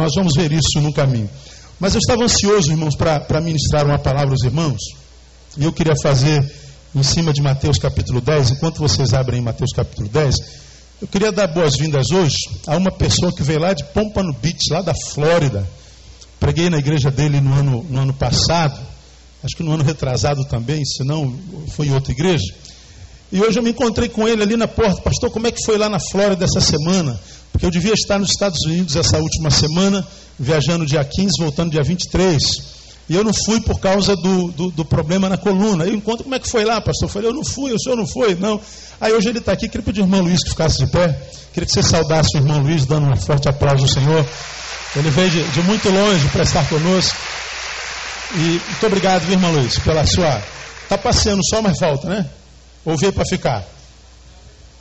Nós vamos ver isso no caminho. Mas eu estava ansioso, irmãos, para ministrar uma palavra aos irmãos. E eu queria fazer em cima de Mateus capítulo 10. Enquanto vocês abrem Mateus capítulo 10, eu queria dar boas-vindas hoje a uma pessoa que veio lá de Pompano Beach, lá da Flórida. Preguei na igreja dele no ano, no ano passado, acho que no ano retrasado também, se não foi em outra igreja. E hoje eu me encontrei com ele ali na porta. Pastor, como é que foi lá na Flórida essa semana? Porque eu devia estar nos Estados Unidos essa última semana, viajando dia 15, voltando dia 23. E eu não fui por causa do, do, do problema na coluna. Eu encontro como é que foi lá, pastor. Eu falei, eu não fui, o senhor não foi, não. Aí hoje ele está aqui, queria pedir ao irmão Luiz que ficasse de pé. Queria que você saudasse o irmão Luiz, dando um forte aplauso ao Senhor. Ele veio de, de muito longe para estar conosco. E muito obrigado, irmão Luiz, pela sua. Está passeando só, mas falta, né? Ou veio para ficar?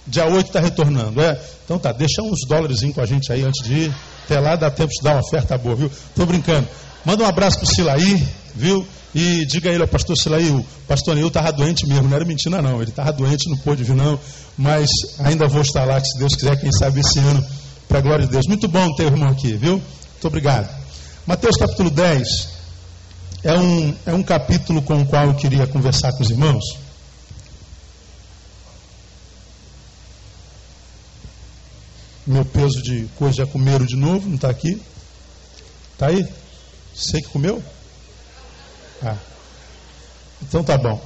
Dia 8 está retornando. É? Então tá, deixa uns dólares com a gente aí antes de ir. Até lá dá tempo de dar uma oferta boa, viu? Estou brincando. Manda um abraço para o Silaí, viu? E diga a ele ao pastor Silaí, o pastor Neil estava doente mesmo, não era mentira não, ele estava doente, não pôde vir não, mas ainda vou estar lá, se Deus quiser, quem sabe esse ano, para a glória de Deus. Muito bom ter o irmão aqui, viu? Muito obrigado. Mateus capítulo 10 é um, é um capítulo com o qual eu queria conversar com os irmãos. Meu peso de coisa já comeram de novo, não está aqui? Está aí? Sei que comeu? Ah. Então tá bom.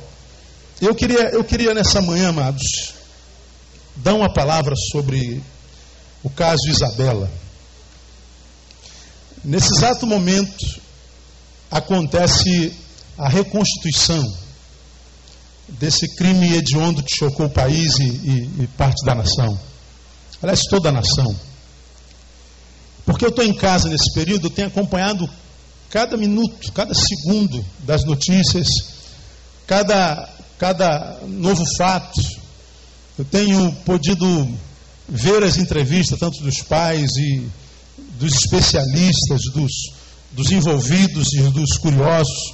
Eu queria, eu queria nessa manhã, amados, dar uma palavra sobre o caso Isabela. Nesse exato momento acontece a reconstituição desse crime hediondo que chocou o país e, e, e parte da nação aliás, toda a nação. Porque eu estou em casa nesse período, eu tenho acompanhado cada minuto, cada segundo das notícias, cada, cada novo fato. Eu tenho podido ver as entrevistas, tanto dos pais e dos especialistas, dos, dos envolvidos e dos curiosos.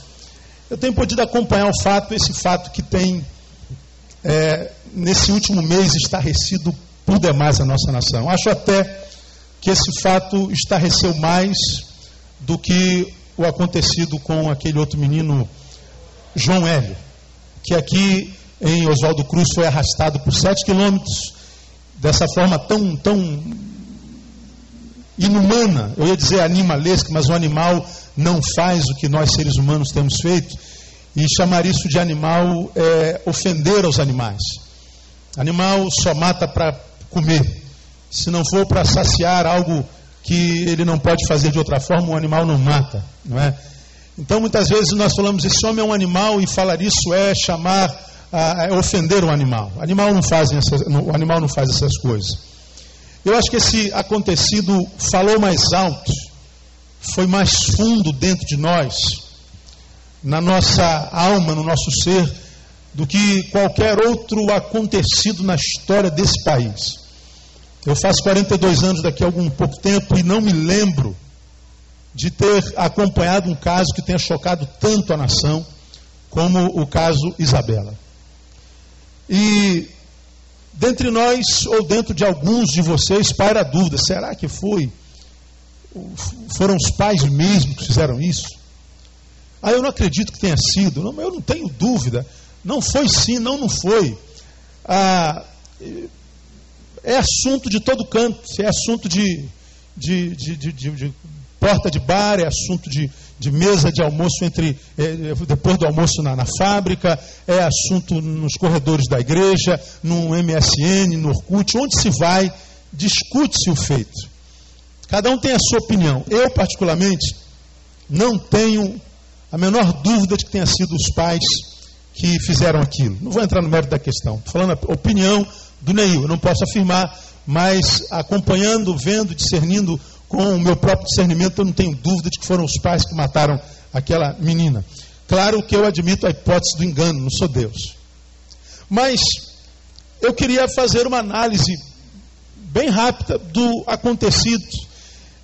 Eu tenho podido acompanhar o fato, esse fato que tem, é, nesse último mês, estarrecido por demais a nossa nação. Acho até que esse fato estarreceu mais do que o acontecido com aquele outro menino, João Hélio, que aqui em Oswaldo Cruz foi arrastado por sete quilômetros, dessa forma tão, tão inumana, eu ia dizer animalesca, mas o animal não faz o que nós seres humanos temos feito, e chamar isso de animal é ofender aos animais. Animal só mata para comer. Se não for para saciar algo que ele não pode fazer de outra forma, o animal não mata, não é? Então muitas vezes nós falamos esse homem é um animal e falar isso é chamar, é ofender o animal. O animal não faz essas, o animal não faz essas coisas. Eu acho que esse acontecido falou mais alto, foi mais fundo dentro de nós, na nossa alma, no nosso ser, do que qualquer outro acontecido na história desse país. Eu faço 42 anos daqui a algum pouco tempo e não me lembro de ter acompanhado um caso que tenha chocado tanto a nação como o caso Isabela. E dentre nós, ou dentro de alguns de vocês, paira a dúvida: será que foi? Foram os pais mesmo que fizeram isso? Ah, eu não acredito que tenha sido. Não, eu não tenho dúvida. Não foi sim, não, não foi. Ah, é assunto de todo canto, é assunto de, de, de, de porta de bar, é assunto de, mesa de almoço entre é, depois do almoço na, na, fábrica, é assunto nos corredores da igreja, no MSN, no Orkut, onde se vai, discute-se o feito. Cada um tem a sua opinião. Eu, particularmente, não tenho a menor dúvida de que tenha sido os pais que fizeram aquilo. Não vou entrar no mérito da questão. Estou falando a opinião do Neil. Eu não posso afirmar, mas acompanhando, vendo, discernindo com o meu próprio discernimento, eu não tenho dúvida de que foram os pais que mataram aquela menina. Claro que eu admito a hipótese do engano, não sou Deus. Mas eu queria fazer uma análise bem rápida do acontecido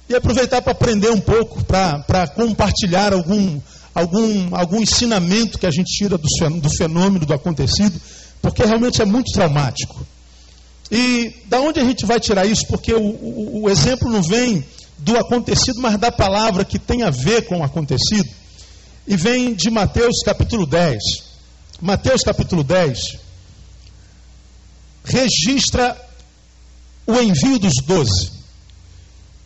e aproveitar para aprender um pouco, para compartilhar algum, algum, algum ensinamento que a gente tira do, do fenômeno, do acontecido, porque realmente é muito traumático. E da onde a gente vai tirar isso? Porque o, o, o exemplo não vem do acontecido, mas da palavra que tem a ver com o acontecido. E vem de Mateus capítulo 10. Mateus capítulo 10 registra o envio dos doze.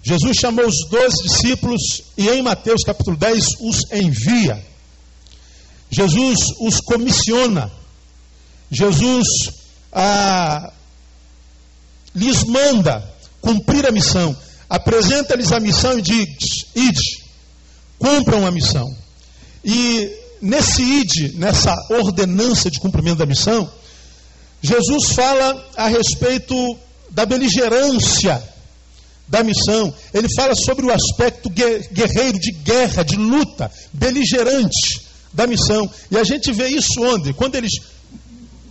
Jesus chamou os doze discípulos e em Mateus capítulo 10 os envia. Jesus os comissiona. Jesus ah, lhes manda cumprir a missão. Apresenta-lhes a missão e diz: ide, cumpram a missão. E nesse ide, nessa ordenança de cumprimento da missão, Jesus fala a respeito da beligerância da missão. Ele fala sobre o aspecto guerreiro, de guerra, de luta, beligerante da missão. E a gente vê isso onde? Quando eles,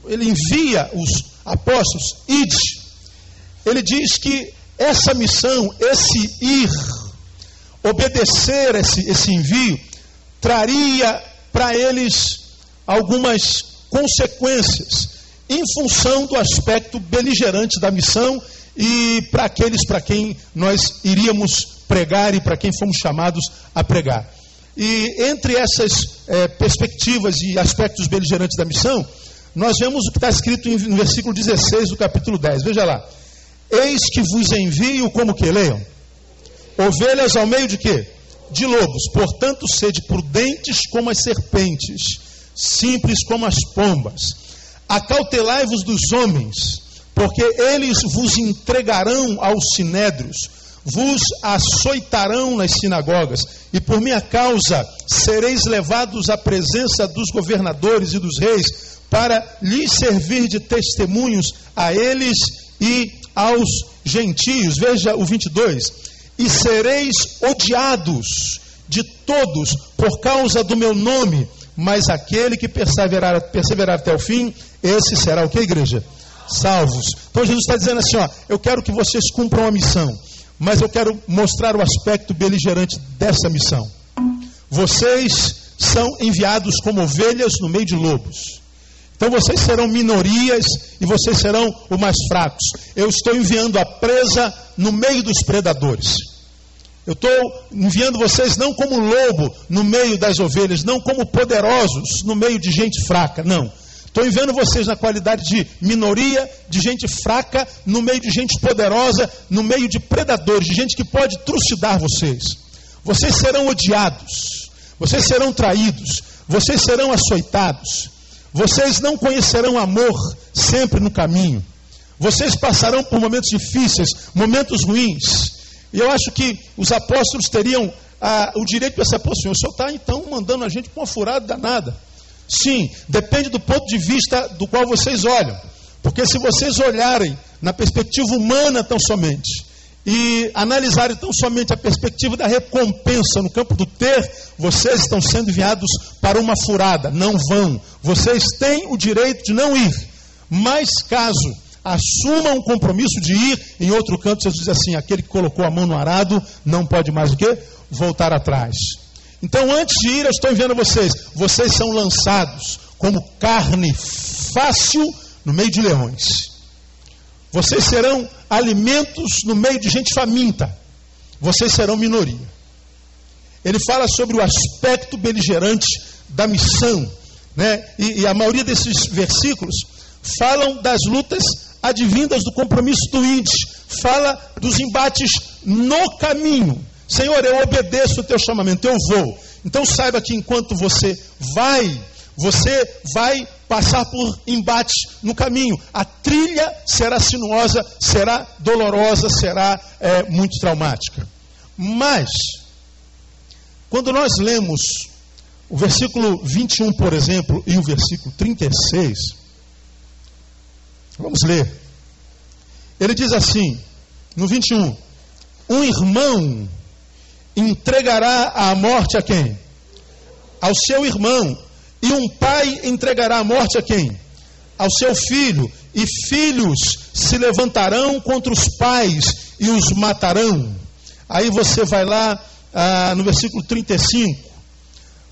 ele envia os apóstolos, ide. Ele diz que essa missão, esse ir, obedecer esse, esse envio, traria para eles algumas consequências em função do aspecto beligerante da missão e para aqueles para quem nós iríamos pregar e para quem fomos chamados a pregar. E entre essas é, perspectivas e aspectos beligerantes da missão, nós vemos o que está escrito no versículo 16 do capítulo 10. Veja lá. Eis que vos envio como que leiam? Ovelhas ao meio de quê? De lobos. Portanto, sede prudentes como as serpentes, simples como as pombas. Acautelai-vos dos homens, porque eles vos entregarão aos sinédrios, vos açoitarão nas sinagogas, e por minha causa sereis levados à presença dos governadores e dos reis, para lhes servir de testemunhos a eles e aos gentios. Veja o 22. E sereis odiados de todos por causa do meu nome, mas aquele que perseverar, perseverar até o fim, esse será o que, igreja? Salvos. Então Jesus está dizendo assim: ó, eu quero que vocês cumpram a missão, mas eu quero mostrar o aspecto beligerante dessa missão. Vocês são enviados como ovelhas no meio de lobos. Então vocês serão minorias e vocês serão os mais fracos. Eu estou enviando a presa no meio dos predadores. Eu estou enviando vocês não como lobo no meio das ovelhas, não como poderosos no meio de gente fraca, não. Estou enviando vocês na qualidade de minoria, de gente fraca, no meio de gente poderosa, no meio de predadores, de gente que pode trucidar vocês. Vocês serão odiados, vocês serão traídos, vocês serão açoitados, vocês não conhecerão amor sempre no caminho. Vocês passarão por momentos difíceis, momentos ruins. E eu acho que os apóstolos teriam ah, o direito de pensar, pô, o senhor está então mandando a gente para uma furada danada. Sim, depende do ponto de vista do qual vocês olham. Porque se vocês olharem na perspectiva humana tão somente, e analisarem tão somente a perspectiva da recompensa no campo do ter, vocês estão sendo enviados para uma furada. Não vão. Vocês têm o direito de não ir. Mas caso assumam um compromisso de ir, em outro canto, Jesus diz assim: aquele que colocou a mão no arado não pode mais o quê? Voltar atrás. Então, antes de ir, eu estou enviando vocês. Vocês são lançados como carne fácil no meio de leões. Vocês serão alimentos no meio de gente faminta. Vocês serão minoria. Ele fala sobre o aspecto beligerante da missão. Né? E, e a maioria desses versículos falam das lutas advindas do compromisso do índice. Fala dos embates no caminho. Senhor, eu obedeço o teu chamamento, eu vou. Então saiba que enquanto você vai, você vai passar por embates no caminho. A trilha será sinuosa, será dolorosa, será é, muito traumática. Mas, quando nós lemos o versículo 21, por exemplo, e o versículo 36, vamos ler. Ele diz assim, no 21, um irmão entregará à morte a quem? Ao seu irmão. E um pai entregará a morte a quem? Ao seu filho. E filhos se levantarão contra os pais e os matarão. Aí você vai lá ah, no versículo 35.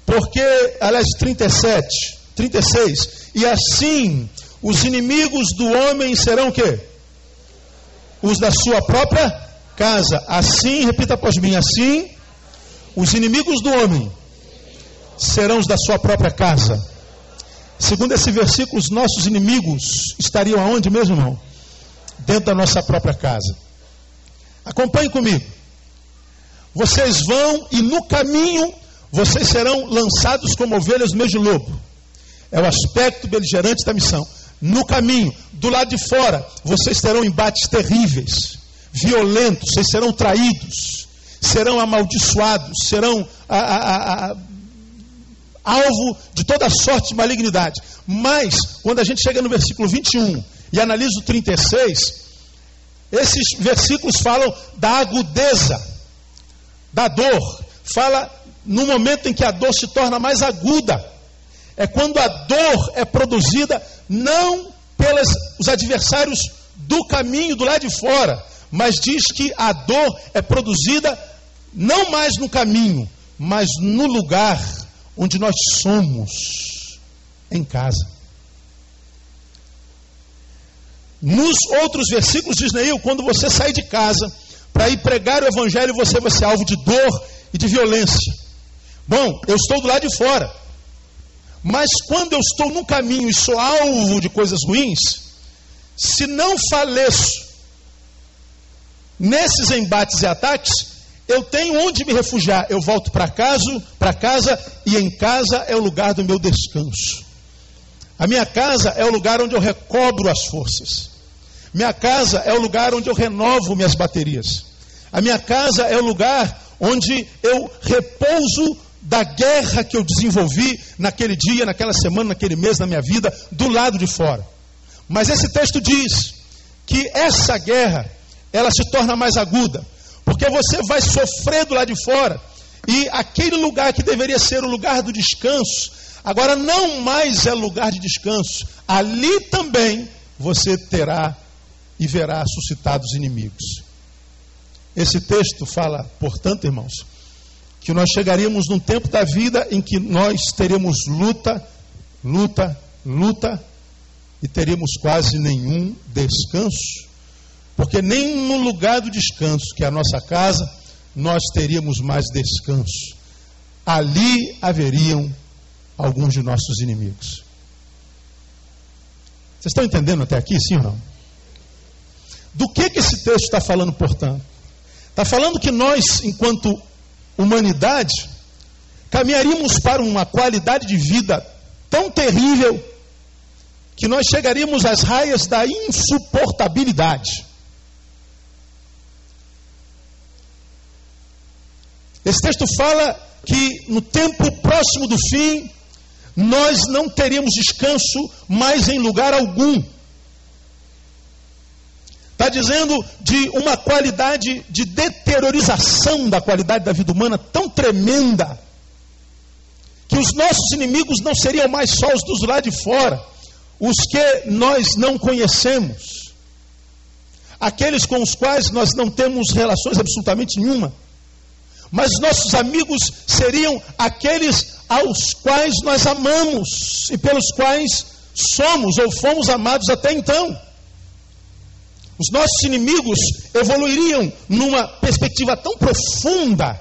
Porque, aliás, 37, 36. E assim os inimigos do homem serão o quê? Os da sua própria casa. Assim, repita após mim, assim, os inimigos do homem serão os da sua própria casa. Segundo esse versículo, os nossos inimigos estariam aonde mesmo, irmão? Dentro da nossa própria casa. Acompanhe comigo. Vocês vão e no caminho vocês serão lançados como ovelhas no meio de lobo. É o aspecto beligerante da missão. No caminho, do lado de fora, vocês terão embates terríveis, violentos, vocês serão traídos, serão amaldiçoados, serão a, a, a, alvo de toda sorte de malignidade. Mas, quando a gente chega no versículo 21 e analisa o 36, esses versículos falam da agudeza, da dor. Fala no momento em que a dor se torna mais aguda. É quando a dor é produzida não pelos os adversários do caminho do lado de fora, mas diz que a dor é produzida não mais no caminho, mas no lugar onde nós somos, em casa. Nos outros versículos diz Neil, quando você sair de casa para ir pregar o evangelho, você vai ser alvo de dor e de violência. Bom, eu estou do lado de fora. Mas quando eu estou no caminho e sou alvo de coisas ruins, se não faleço nesses embates e ataques, eu tenho onde me refugiar. Eu volto para casa, para casa e em casa é o lugar do meu descanso. A minha casa é o lugar onde eu recobro as forças. Minha casa é o lugar onde eu renovo minhas baterias. A minha casa é o lugar onde eu repouso da guerra que eu desenvolvi naquele dia, naquela semana, naquele mês, na minha vida, do lado de fora. Mas esse texto diz que essa guerra, ela se torna mais aguda, porque você vai sofrer do lado de fora, e aquele lugar que deveria ser o lugar do descanso, agora não mais é lugar de descanso, ali também você terá e verá suscitados inimigos. Esse texto fala, portanto, irmãos, que nós chegaríamos num tempo da vida em que nós teríamos luta, luta, luta e teríamos quase nenhum descanso, porque nem no lugar do descanso, que é a nossa casa, nós teríamos mais descanso. Ali haveriam alguns de nossos inimigos. Vocês estão entendendo até aqui, sim ou não? Do que, que esse texto está falando, portanto? Está falando que nós, enquanto humanidade, caminharíamos para uma qualidade de vida tão terrível que nós chegaríamos às raias da insuportabilidade. Esse texto fala que no tempo próximo do fim, nós não teríamos descanso mais em lugar algum. Está dizendo de uma qualidade de deteriorização da qualidade da vida humana tão tremenda, que os nossos inimigos não seriam mais só os dos lá de fora, os que nós não conhecemos, aqueles com os quais nós não temos relações absolutamente nenhuma, mas nossos amigos seriam aqueles aos quais nós amamos e pelos quais somos ou fomos amados até então. Os nossos inimigos evoluiriam numa perspectiva tão profunda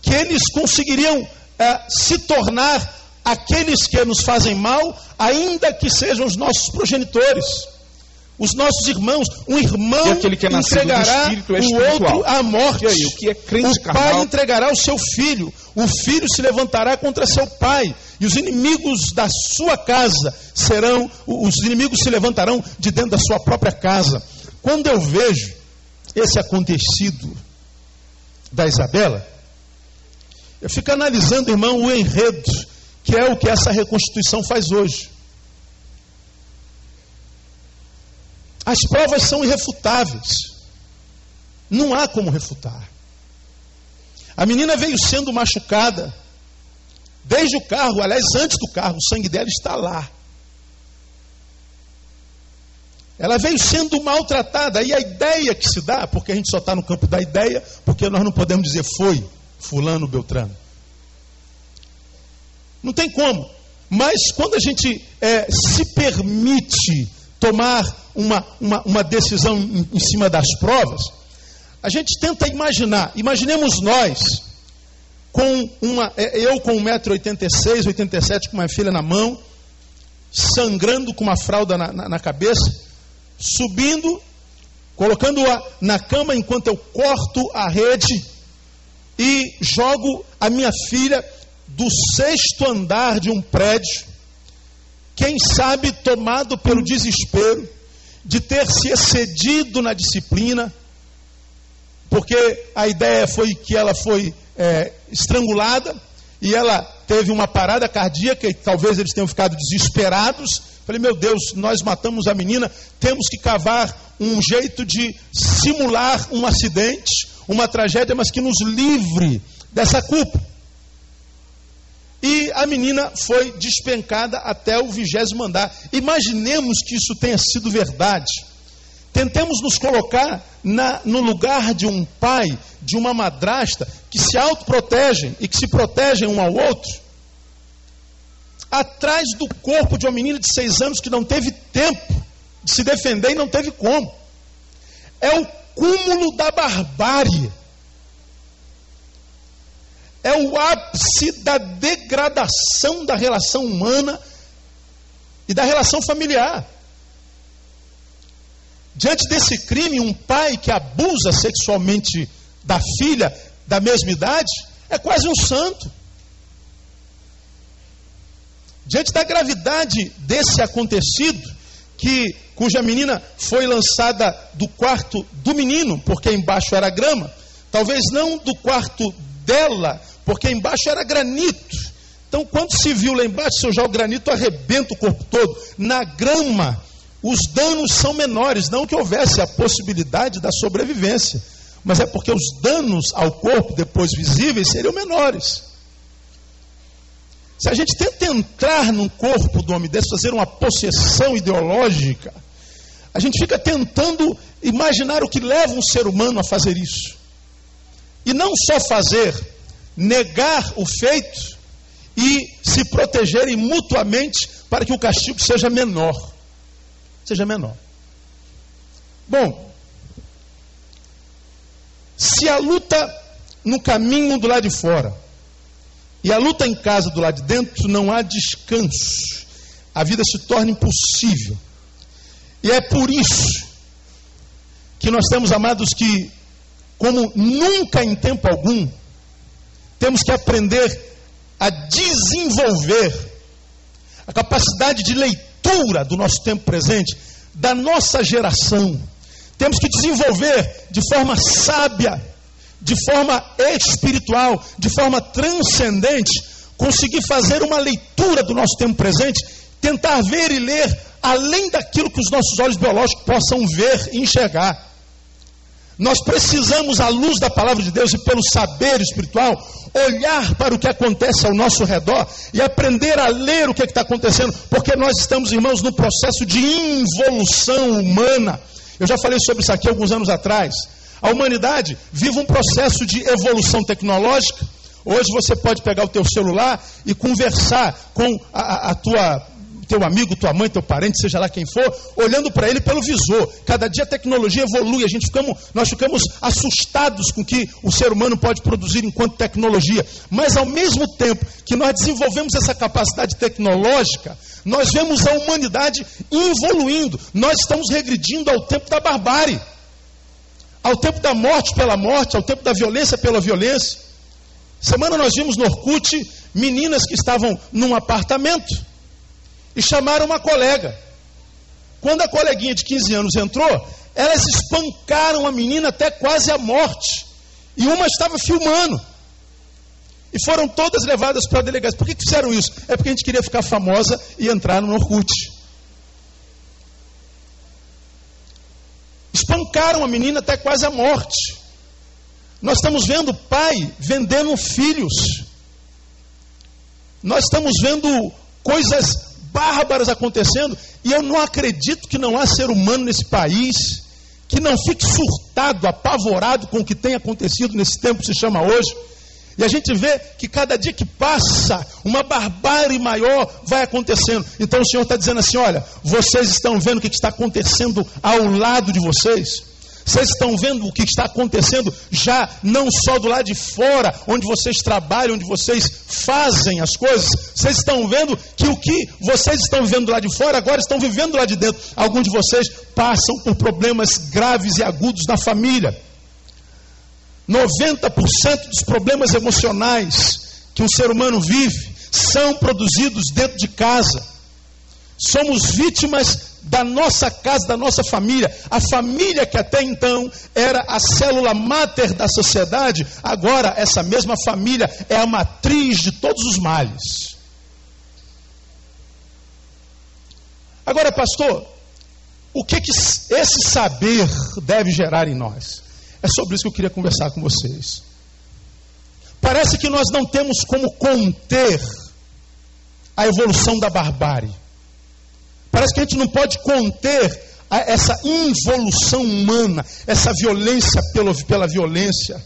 que eles conseguiriam é, se tornar aqueles que nos fazem mal, ainda que sejam os nossos progenitores, os nossos irmãos. Um irmão que é entregará é o outro à morte. Aí, o que é o pai entregará o seu filho. O filho se levantará contra seu pai. E os inimigos da sua casa serão, os inimigos se levantarão de dentro da sua própria casa. Quando eu vejo esse acontecido da Isabela, eu fico analisando, irmão, o enredo, que é o que essa reconstituição faz hoje. As provas são irrefutáveis. Não há como refutar. A menina veio sendo machucada desde o carro, aliás, antes do carro, o sangue dela está lá. Ela veio sendo maltratada. E a ideia que se dá, porque a gente só está no campo da ideia, porque nós não podemos dizer foi Fulano Beltrano. Não tem como. Mas quando a gente é, se permite tomar uma, uma, uma decisão em, em cima das provas, A gente tenta imaginar, imaginemos nós, com uma, é, eu com 1,86m, 87 com uma filha na mão, sangrando com uma fralda na, na, na cabeça, subindo, colocando-a na cama enquanto eu corto a rede e jogo a minha filha do sexto andar de um prédio, quem sabe tomado pelo desespero de ter se excedido na disciplina, porque a ideia foi que ela foi é, estrangulada e ela teve uma parada cardíaca e talvez eles tenham ficado desesperados. Falei, meu Deus, nós matamos a menina, temos que cavar um jeito de simular um acidente, uma tragédia, mas que nos livre dessa culpa. E a menina foi despencada até o vigésimo andar. Imaginemos que isso tenha sido verdade. Tentemos nos colocar na, no lugar de um pai, de uma madrasta, que se autoprotegem e que se protegem um ao outro. Atrás do corpo de uma menina de seis anos que não teve tempo de se defender e não teve como. É o cúmulo da barbárie é o ápice da degradação da relação humana e da relação familiar. Diante desse crime, um pai que abusa sexualmente da filha da mesma idade é quase um santo. Diante da gravidade desse acontecido, que cuja menina foi lançada do quarto do menino, porque embaixo era grama, talvez não do quarto dela, porque embaixo era granito. Então, quando se viu lá embaixo, se eu jogo granito, arrebenta o corpo todo. Na grama, os danos são menores. Não que houvesse a possibilidade da sobrevivência, mas é porque os danos ao corpo, depois visíveis, seriam menores. Se a gente tenta entrar no corpo do homem desse, fazer uma possessão ideológica, a gente fica tentando imaginar o que leva um ser humano a fazer isso. E não só fazer, negar o feito e se protegerem mutuamente para que o castigo seja menor. Seja menor. Bom, se a luta no caminho do lado de fora e a luta em casa do lado de dentro, não há descanso. A vida se torna impossível. E é por isso que nós temos, amados, que, como nunca em tempo algum, temos que aprender a desenvolver a capacidade de leitura do nosso tempo presente, da nossa geração. Temos que desenvolver de forma sábia, de forma espiritual, de forma transcendente, conseguir fazer uma leitura do nosso tempo presente, tentar ver e ler além daquilo que os nossos olhos biológicos possam ver e enxergar. Nós precisamos, à luz da palavra de Deus e pelo saber espiritual, olhar para o que acontece ao nosso redor e aprender a ler o que é está acontecendo, porque nós estamos, irmãos, num processo de involução humana. Eu já falei sobre isso aqui alguns anos atrás. A humanidade vive um processo de evolução tecnológica. Hoje você pode pegar o teu celular e conversar com a, a, a tua teu amigo, tua mãe, teu parente, seja lá quem for, olhando para ele pelo visor. Cada dia a tecnologia evolui, a gente ficamos, nós ficamos assustados com o que o ser humano pode produzir enquanto tecnologia. Mas ao mesmo tempo que nós desenvolvemos essa capacidade tecnológica, nós vemos a humanidade evoluindo. Nós estamos regredindo ao tempo da barbárie, ao tempo da morte pela morte, ao tempo da violência pela violência. Semana nós vimos no Orkut meninas que estavam num apartamento e chamaram uma colega. Quando a coleguinha de 15 anos entrou, elas espancaram a menina até quase a morte. E uma estava filmando. E foram todas levadas para a delegacia. Por que fizeram isso? É porque a gente queria ficar famosa e entrar no Orkut. Espancaram a menina até quase a morte. Nós estamos vendo pai vendendo filhos. Nós estamos vendo coisas bárbaras acontecendo, e eu não acredito que não há ser humano nesse país que não fique surtado, apavorado com o que tem acontecido nesse tempo que se chama hoje. E a gente vê que cada dia que passa, uma barbárie maior vai acontecendo. Então o Senhor está dizendo assim: olha, vocês estão vendo o que está acontecendo ao lado de vocês? Vocês estão vendo o que está acontecendo já não só do lado de fora, onde vocês trabalham, onde vocês fazem as coisas. Vocês estão vendo que o que vocês estão vivendo lá de fora, agora estão vivendo lá de dentro. Alguns de vocês passam por problemas graves e agudos na família. 90% dos problemas emocionais que o ser humano vive são produzidos dentro de casa. Somos vítimas da nossa casa, da nossa família. A família que até então era a célula máter da sociedade, agora essa mesma família é a matriz de todos os males. Agora, pastor, o que, que esse saber deve gerar em nós? É sobre isso que eu queria conversar com vocês. Parece que nós não temos como conter a evolução da barbárie. Parece que a gente não pode conter essa involução humana, essa violência pela, pela violência,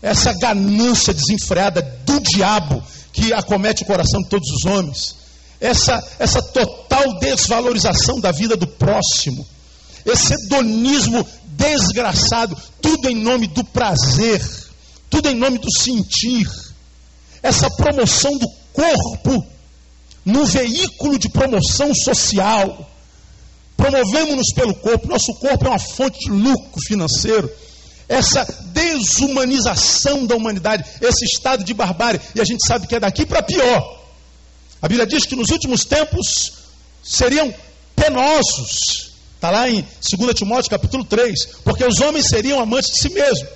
essa ganância desenfreada do diabo que acomete o coração de todos os homens, essa, essa total desvalorização da vida do próximo, esse hedonismo desgraçado, tudo em nome do prazer, tudo em nome do sentir, essa promoção do corpo no veículo de promoção social. Promovemos-nos pelo corpo, nosso corpo é uma fonte de lucro financeiro. Essa desumanização da humanidade, esse estado de barbárie, e a gente sabe que é daqui para pior. A Bíblia diz que nos últimos tempos seriam penosos. Está lá em 2 Timóteo capítulo 3, porque os homens seriam amantes de si mesmos.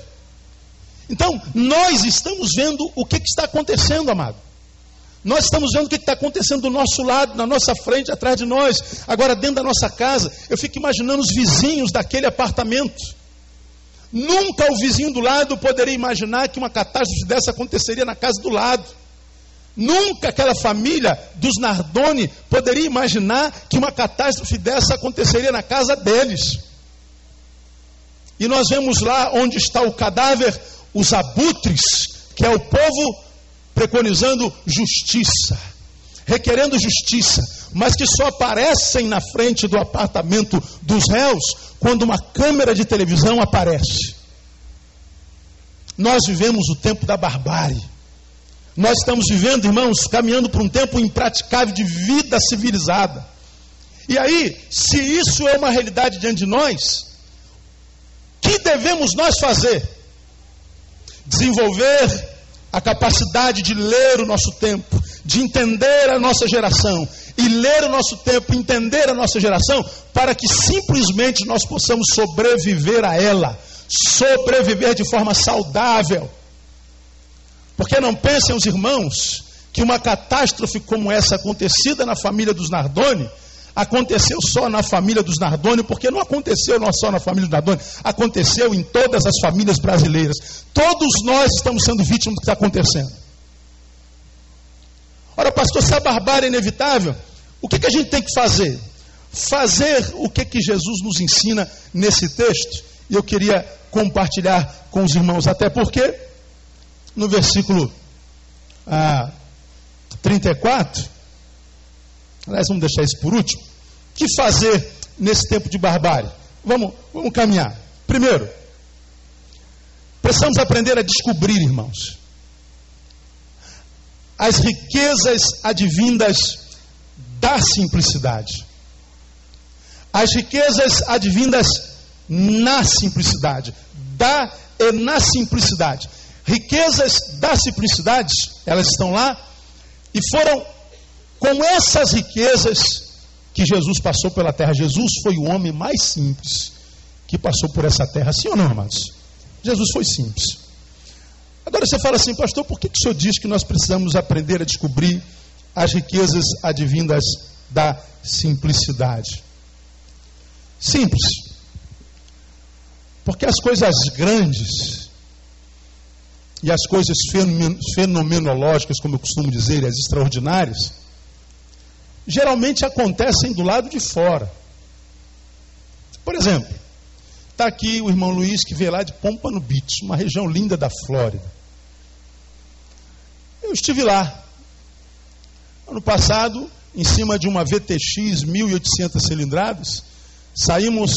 Então, nós estamos vendo o que, que está acontecendo, amado. Nós estamos vendo o que está acontecendo do nosso lado, na nossa frente, atrás de nós, agora dentro da nossa casa. Eu fico imaginando os vizinhos daquele apartamento. Nunca o vizinho do lado poderia imaginar que uma catástrofe dessa aconteceria na casa do lado. Nunca aquela família dos Nardoni poderia imaginar que uma catástrofe dessa aconteceria na casa deles. E nós vemos lá onde está o cadáver, os abutres, que é o povo preconizando justiça, requerendo justiça, mas que só aparecem na frente do apartamento dos réus quando uma câmera de televisão aparece. Nós vivemos o tempo da barbárie. Nós estamos vivendo, irmãos, caminhando para um tempo impraticável de vida civilizada. E aí, se isso é uma realidade diante de nós, que devemos nós fazer? Desenvolver a capacidade de ler o nosso tempo, de entender a nossa geração e ler o nosso tempo, entender a nossa geração, para que simplesmente nós possamos sobreviver a ela, sobreviver de forma saudável. Porque não pensem os irmãos que uma catástrofe como essa acontecida na família dos Nardoni aconteceu só na família dos Nardoni, porque não aconteceu só na família dos Nardoni, aconteceu em todas as famílias brasileiras. Todos nós estamos sendo vítimas do que está acontecendo. Ora, pastor, se a barbárie é inevitável, o que, que a gente tem que fazer? Fazer o que, que Jesus nos ensina nesse texto. E eu queria compartilhar com os irmãos, até porque no versículo ah, 34, Aliás, vamos deixar isso por último. O que fazer nesse tempo de barbárie? Vamos, vamos caminhar. Primeiro, precisamos aprender a descobrir, irmãos, as riquezas advindas da simplicidade. As riquezas advindas na simplicidade. Da e na simplicidade. Riquezas da simplicidade, elas estão lá e foram com essas riquezas que Jesus passou pela terra, Jesus foi o homem mais simples que passou por essa terra, sim ou não, amados? Jesus foi simples. Agora você fala assim, pastor, por que, que o senhor diz que nós precisamos aprender a descobrir as riquezas advindas da simplicidade? Simples. Porque as coisas grandes e as coisas fenomenológicas, como eu costumo dizer, as extraordinárias, geralmente acontecem do lado de fora. Por exemplo, está aqui o irmão Luiz que veio lá de Pompano Beach, uma região linda da Flórida. Eu estive lá. Ano passado, em cima de uma VTX 1800 cilindradas, saímos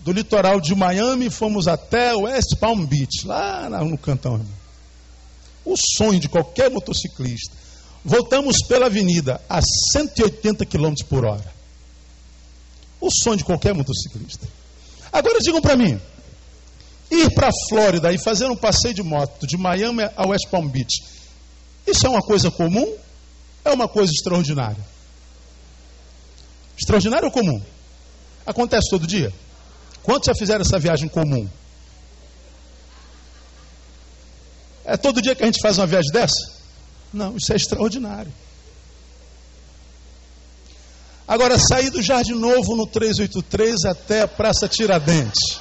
Do litoral de Miami fomos até West Palm Beach, lá no cantão. O sonho de qualquer motociclista. Voltamos pela avenida a 180 km por hora. O sonho de qualquer motociclista. Agora digam para mim, ir para a Flórida e fazer um passeio de moto de Miami a West Palm Beach, isso é uma coisa comum? É uma coisa extraordinária? Extraordinário ou comum? Acontece todo dia? Quantos já fizeram essa viagem comum? É todo dia que a gente faz uma viagem dessa? Não, isso é extraordinário. Agora, sair do Jardim Novo no 383 até a Praça Tiradentes.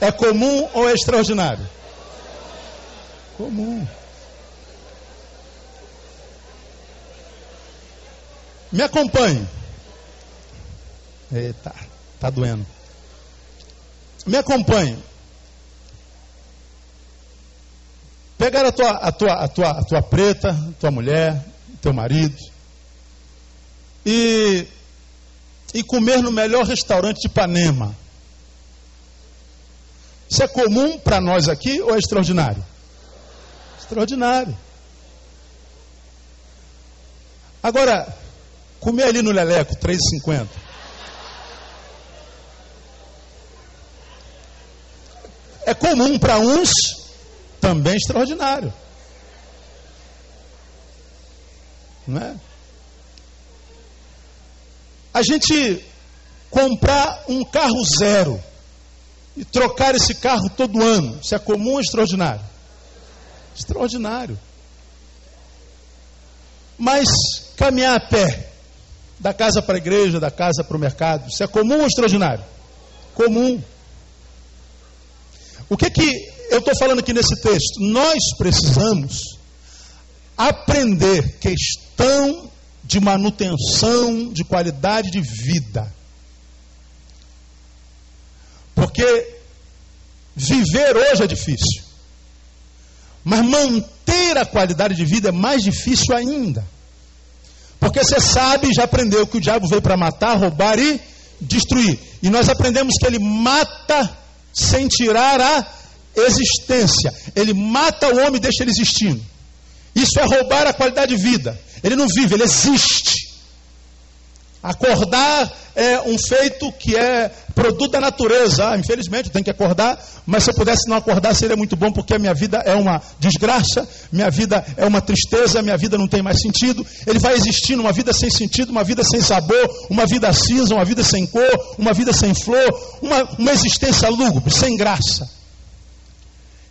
É comum ou é extraordinário? Comum. Me acompanhe. Eita, tá doendo. Me acompanhe. Pegar a tua, a tua, a tua, a tua preta, tua mulher, teu marido, e, e comer no melhor restaurante de Ipanema. Isso é comum para nós aqui ou é extraordinário? Extraordinário. Agora, comer ali no Leleco, 3,50. É comum para uns, também extraordinário. Não é? a gente comprar um carro zero e trocar esse carro todo ano, isso é comum ou extraordinário? Extraordinário. Mas caminhar a pé, da casa para a igreja, da casa para o mercado, isso é comum ou extraordinário? Comum. O que que eu estou falando aqui nesse texto? Nós precisamos aprender questão de manutenção de qualidade de vida. Porque viver hoje é difícil. Mas manter a qualidade de vida é mais difícil ainda. Porque você sabe, já aprendeu que o diabo veio para matar, roubar e destruir. E nós aprendemos que ele mata sem tirar a existência. Ele mata o homem e deixa ele existindo. Isso é roubar a qualidade de vida. Ele não vive, ele existe. Acordar é um feito que é produto da natureza. Ah, infelizmente, tem que acordar, mas se eu pudesse não acordar, seria muito bom, porque a minha vida é uma desgraça, minha vida é uma tristeza, minha vida não tem mais sentido. Ele vai existindo uma vida sem sentido, uma vida sem sabor, uma vida cinza, uma vida sem cor, uma vida sem flor, uma, uma existência lúgubre, sem graça.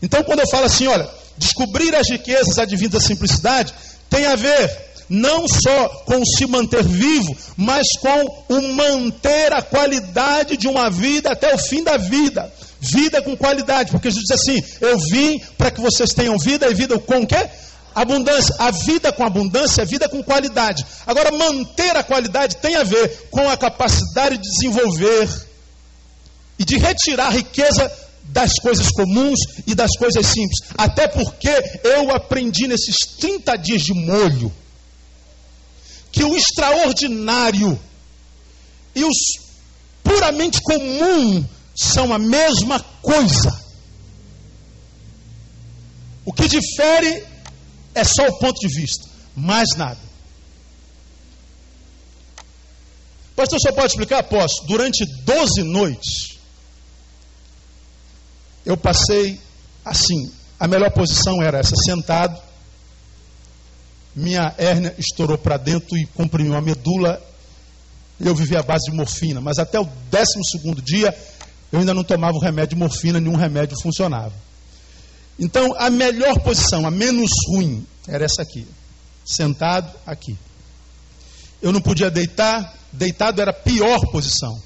Então, quando eu falo assim, olha, descobrir as riquezas advindas da simplicidade, tem a ver não só com se manter vivo, mas com o manter a qualidade de uma vida até o fim da vida. Vida com qualidade, porque Jesus diz assim: Eu vim para que vocês tenham vida e vida com o quê? Abundância. A vida com abundância é vida com qualidade. Agora, manter a qualidade tem a ver com a capacidade de desenvolver e de retirar riqueza das coisas comuns e das coisas simples. Até porque eu aprendi nesses 30 dias de molho que o extraordinário e os puramente comum são a mesma coisa. O que difere é só o ponto de vista, mais nada. Pastor, só pode explicar? Posso. Durante 12 noites, eu passei assim. A melhor posição era essa, sentado, minha hérnia estourou para dentro e comprimiu a medula. Eu vivi à base de morfina, mas até o 12 dia eu ainda não tomava o remédio de morfina, nenhum remédio funcionava. Então, a melhor posição, a menos ruim, era essa aqui. Sentado aqui. Eu não podia deitar, deitado era a pior posição.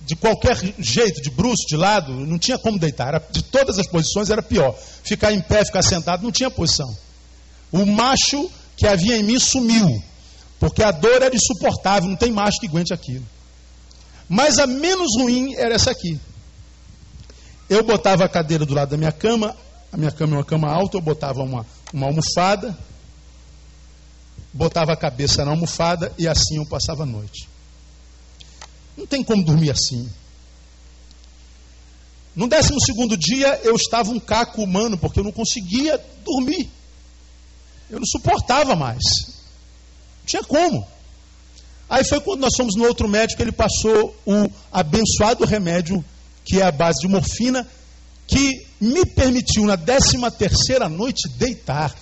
De qualquer jeito, de bruxo, de lado, não tinha como deitar. Era, de todas as posições era pior. Ficar em pé, ficar sentado, não tinha posição. O macho que havia em mim sumiu, porque a dor era insuportável, não tem macho que aguente aquilo. Mas a menos ruim era essa aqui. Eu botava a cadeira do lado da minha cama, a minha cama é uma cama alta, eu botava uma, uma almofada, botava a cabeça na almofada e assim eu passava a noite. Não tem como dormir assim. No décimo segundo dia eu estava um caco humano, porque eu não conseguia dormir. Eu não suportava mais. Não tinha como. Aí foi quando nós fomos no outro médico, ele passou o abençoado remédio, que é a base de morfina, que me permitiu na décima terceira noite deitar.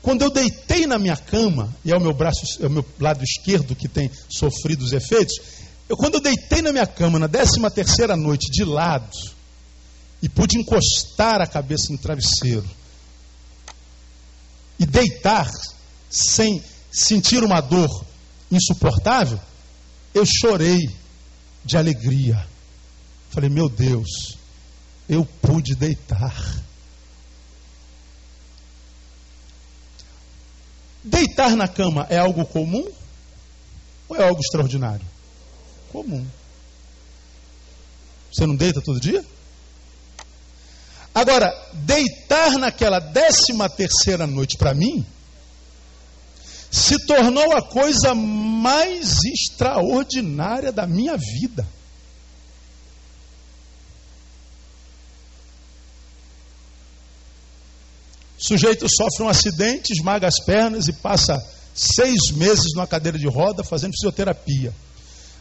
Quando eu deitei na minha cama, e é o meu braço, é o meu lado esquerdo que tem sofrido os efeitos, eu quando eu deitei na minha cama na décima terceira noite de lado e pude encostar a cabeça no travesseiro e deitar sem sentir uma dor insuportável, eu chorei de alegria. Falei, meu Deus, eu pude deitar. Deitar na cama é algo comum ou é algo extraordinário? Comum. Você não deita todo dia? Agora, deitar naquela décima terceira noite para mim se tornou a coisa mais extraordinária da minha vida. O sujeito sofre um acidente, esmaga as pernas e passa seis meses numa cadeira de roda fazendo fisioterapia.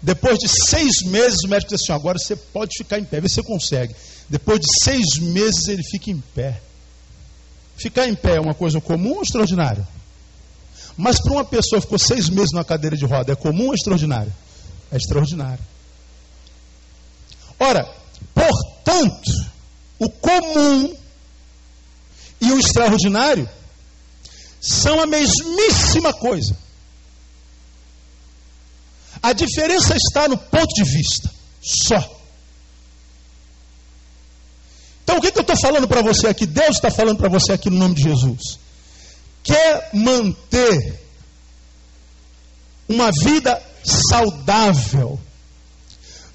Depois de seis meses, o médico diz assim: agora você pode ficar em pé, vê se você consegue. Depois de seis meses, ele fica em pé. Ficar em pé é uma coisa comum ou extraordinária? Mas para uma pessoa que ficou seis meses numa cadeira de roda, é comum ou extraordinário? É extraordinário. Ora, portanto, o comum e o extraordinário são a mesmíssima coisa. A diferença está no ponto de vista, só. Então o que, que eu estou falando para você aqui? Deus está falando para você aqui no nome de Jesus. Quer manter uma vida saudável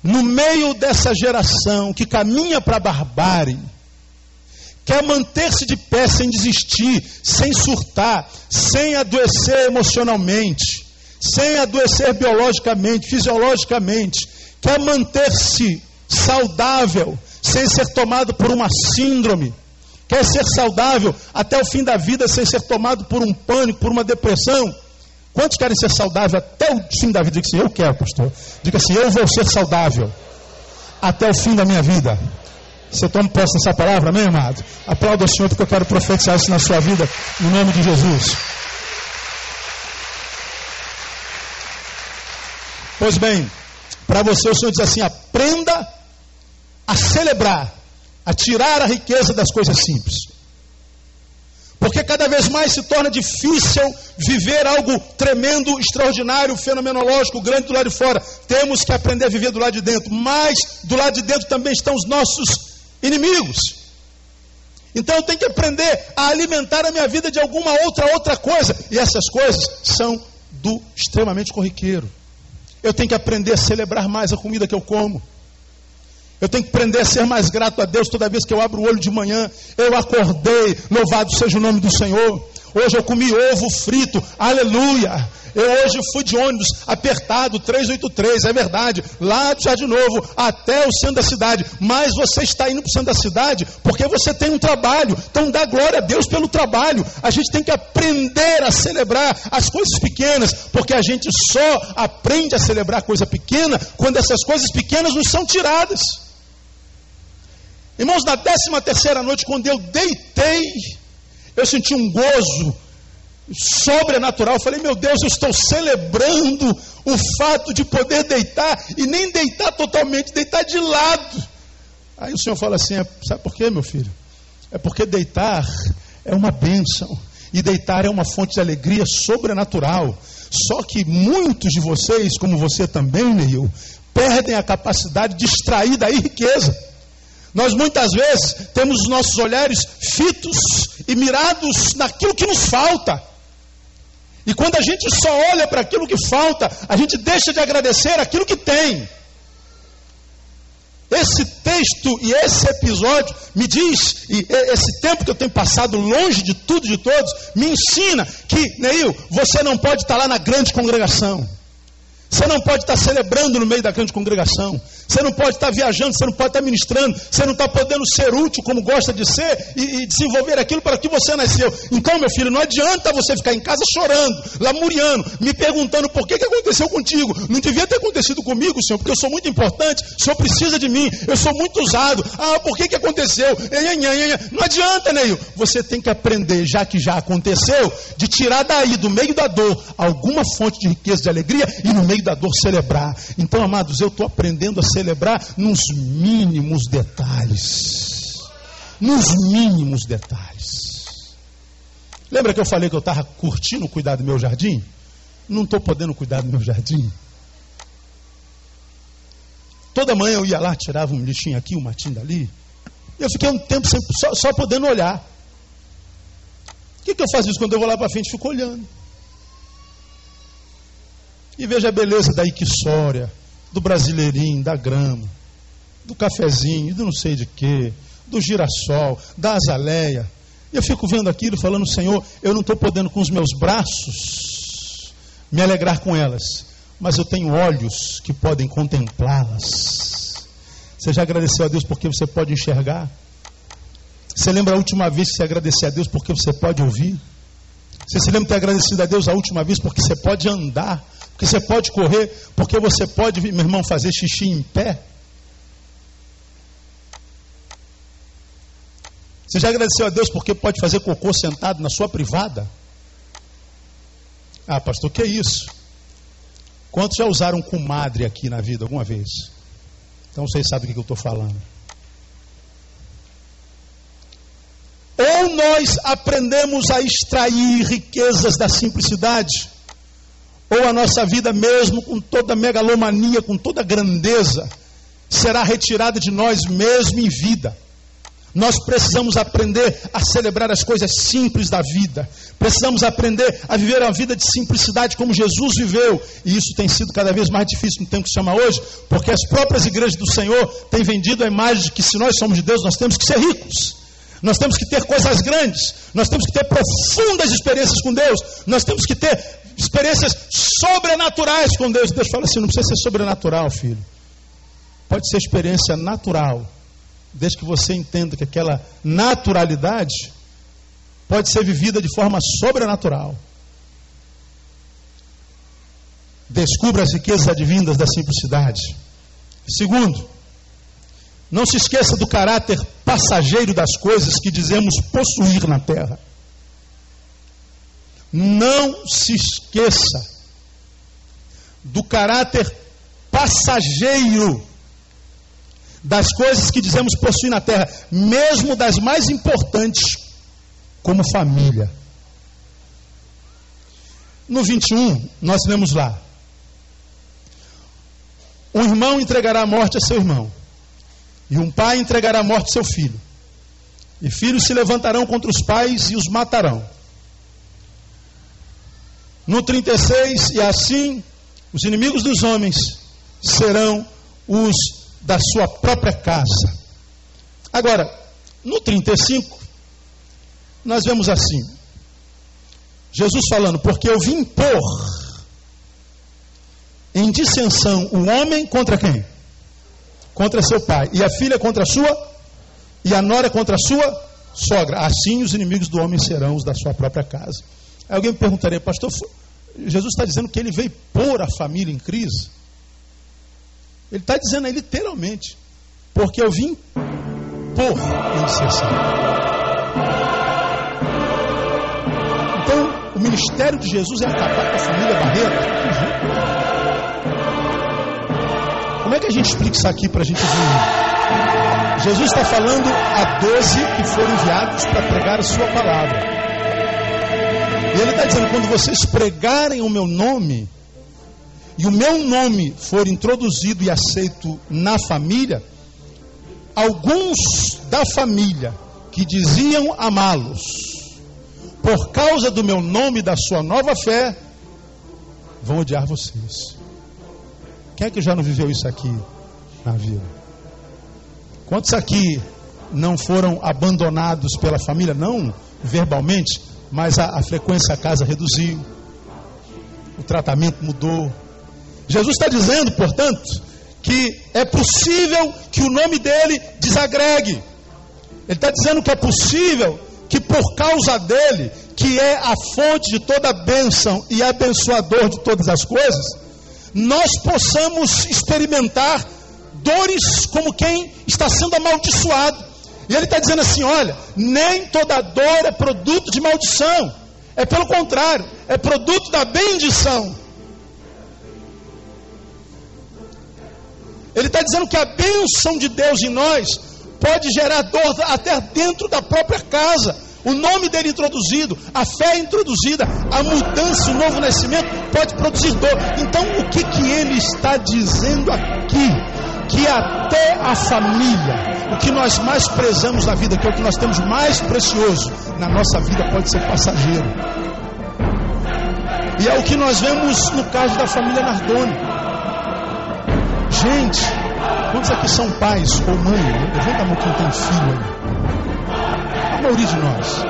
no meio dessa geração que caminha para a barbárie, quer manter-se de pé sem desistir, sem surtar, sem adoecer emocionalmente, sem adoecer biologicamente, fisiologicamente, quer manter-se saudável, sem ser tomado por uma síndrome, quer ser saudável até o fim da vida sem ser tomado por um pânico, por uma depressão. Quantos querem ser saudável até o fim da vida? Diga assim, eu quero, pastor. Diga assim, eu vou ser saudável até o fim da minha vida. Você toma posse dessa palavra, amém, amado? Aplauda o Senhor, porque eu quero profetizar isso na sua vida, no nome de Jesus. Pois bem, para você o Senhor diz assim: aprenda a celebrar a tirar a riqueza das coisas simples. Porque cada vez mais se torna difícil viver algo tremendo, extraordinário, fenomenológico, grande do lado de fora. Temos que aprender a viver do lado de dentro. Mas do lado de dentro também estão os nossos inimigos. Então eu tenho que aprender a alimentar a minha vida de alguma outra outra coisa. E essas coisas são do extremamente corriqueiro. Eu tenho que aprender a celebrar mais a comida que eu como. Eu tenho que aprender a ser mais grato a Deus toda vez que eu abro o olho de manhã. Eu acordei, louvado seja o nome do Senhor. Hoje eu comi ovo frito, aleluia. Eu hoje fui de ônibus apertado, 383, é verdade, lá já de novo, até o centro da cidade. Mas você está indo para o centro da cidade porque você tem um trabalho. Então dá glória a Deus pelo trabalho. A gente tem que aprender a celebrar as coisas pequenas, porque a gente só aprende a celebrar coisa pequena quando essas coisas pequenas nos são tiradas. Irmãos, na décima terceira noite, quando eu deitei, eu senti um gozo sobrenatural. Eu falei, meu Deus, eu estou celebrando o fato de poder deitar e nem deitar totalmente, deitar de lado. Aí o Senhor fala assim: é, sabe por quê, meu filho? É porque deitar é uma bênção. E deitar é uma fonte de alegria sobrenatural. Só que muitos de vocês, como você também, Neil, perdem a capacidade de extrair daí riqueza. Nós muitas vezes temos os nossos olhares fitos e mirados naquilo que nos falta. E quando a gente só olha para aquilo que falta, a gente deixa de agradecer aquilo que tem. Esse texto e esse episódio me diz, e esse tempo que eu tenho passado longe de tudo e de todos, me ensina que, Neil, você não pode estar lá na grande congregação. Você não pode estar celebrando no meio da grande congregação. Você não pode estar viajando, você não pode estar ministrando, você não está podendo ser útil como gosta de ser e, e desenvolver aquilo para que você nasceu. Então, meu filho, não adianta você ficar em casa chorando, lamuriando, me perguntando por que, que aconteceu contigo. Não devia ter acontecido comigo, Senhor, porque eu sou muito importante, o Senhor precisa de mim, eu sou muito usado. Ah, por que, que aconteceu? Não adianta, Neil. Você tem que aprender, já que já aconteceu, de tirar daí, do meio da dor, alguma fonte de riqueza, de alegria e no meio da dor celebrar. Então, amados, eu estou aprendendo a celebrar nos mínimos detalhes. Nos mínimos detalhes. Lembra que eu falei que eu estava curtindo cuidar do meu jardim? Não estou podendo cuidar do meu jardim. Toda manhã eu ia lá, tirava um lixinho aqui, um matinho dali. Eu fiquei um tempo sempre, só, só podendo olhar. O que, que eu faço isso quando eu vou lá para frente? Fico olhando. E veja a beleza da Iquissória, do brasileirinho, da grama, do cafezinho, do não sei de quê, do girassol, da azaleia. E eu fico vendo aquilo, falando, Senhor, eu não estou podendo com os meus braços me alegrar com elas, mas eu tenho olhos que podem contemplá-las. Você já agradeceu a Deus porque você pode enxergar? Você lembra a última vez que você agradeceu a Deus porque você pode ouvir? Você se lembra de ter agradecido a Deus a última vez porque você pode andar, porque você pode correr, porque você pode, meu irmão, fazer xixi em pé? Você já agradeceu a Deus porque pode fazer cocô sentado na sua privada? Ah, pastor, que é isso? Quantos já usaram comadre aqui na vida alguma vez? Então vocês sabem o que eu estou falando. Ou nós aprendemos a extrair riquezas da simplicidade, ou a nossa vida, mesmo com toda megalomania, com toda grandeza, será retirada de nós mesmo em vida. Nós precisamos aprender a celebrar as coisas simples da vida. Precisamos aprender a viver uma vida de simplicidade como Jesus viveu. E isso tem sido cada vez mais difícil no tempo que se chama hoje, porque as próprias igrejas do Senhor têm vendido a imagem de que se nós somos de Deus, nós temos que ser ricos. Nós temos que ter coisas grandes. Nós temos que ter profundas experiências com Deus. Nós temos que ter experiências sobrenaturais com Deus. Deus fala assim: não precisa ser sobrenatural, filho. Pode ser experiência natural desde que você entenda que aquela naturalidade pode ser vivida de forma sobrenatural. Descubra as riquezas advindas da simplicidade. Segundo, não se esqueça do caráter passageiro das coisas que dizemos possuir na terra. Não se esqueça do caráter passageiro das coisas que dizemos possuir na terra, mesmo das mais importantes, como família. No 21, nós lemos lá: Um irmão entregará a morte a seu irmão, e um pai entregará a morte a seu filho, e filhos se levantarão contra os pais e os matarão. No 36, e assim os inimigos dos homens serão os da sua própria casa. Agora, no 35, nós vemos assim: Jesus falando, porque eu vim pôr em dissensão o homem contra quem? Contra seu pai, e a filha contra a sua, e a nora contra a sua sogra. Assim os inimigos do homem serão os da sua própria casa. Aí alguém me perguntaria, pastor, Jesus está dizendo que ele veio pôr a família em crise? Ele está dizendo aí literalmente, porque eu vim por intercessão. Então, o ministério de Jesus é acabar com a família Barreto. Como é que a gente explica isso aqui para a gente ver? Jesus está falando a doze que foram enviados para pregar a sua palavra. E ele está dizendo: quando vocês pregarem o meu nome, e o meu nome for introduzido e aceito na família, alguns da família que diziam amá-los, por causa do meu nome e da sua nova fé, vão odiar vocês. Quem é que já não viveu isso aqui na vida? Quantos aqui não foram abandonados pela família? Não verbalmente, mas a, a frequência à casa reduziu, o tratamento mudou, Jesus está dizendo, portanto, que é possível que o nome dele desagregue. Ele está dizendo que é possível que por causa dele, que é a fonte de toda bênção e abençoador de todas as coisas, nós possamos experimentar dores como quem está sendo amaldiçoado. E ele está dizendo assim: olha, nem toda dor é produto de maldição, é pelo contrário, é produto da bendição. Ele está dizendo que a bênção de Deus em nós pode gerar dor até dentro da própria casa. O nome dele introduzido, a fé introduzida, a mudança, o novo nascimento pode produzir dor. Então, o que, que ele está dizendo aqui? Que até a família, o que nós mais prezamos na vida, que é o que nós temos mais precioso na nossa vida, pode ser passageiro. E é o que nós vemos no caso da família Nardoni. Gente, quantos aqui são pais ou mãe? Levanta a mão quem tem filho aí. A maioria de nós.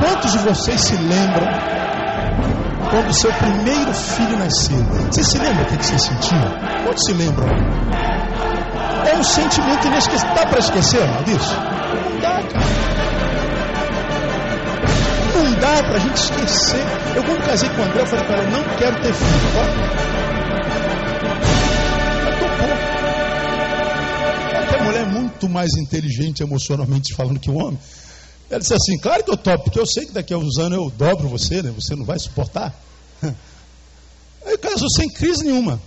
Quantos de vocês se lembram quando seu primeiro filho nasceu? Você se lembra o que você sentiu? Quantos se lembram? É um sentimento inesquecível. Dá para esquecer, não disso? Não dá, cara. Não dá para a gente esquecer. Eu, quando casei com o André, eu falei para ela: não quero ter filho. Ó. a mulher é muito mais inteligente emocionalmente falando que o homem. Ela disse assim: Claro que eu topo, porque eu sei que daqui a uns anos eu dobro você, né? Você não vai suportar. Aí casou sem crise nenhuma.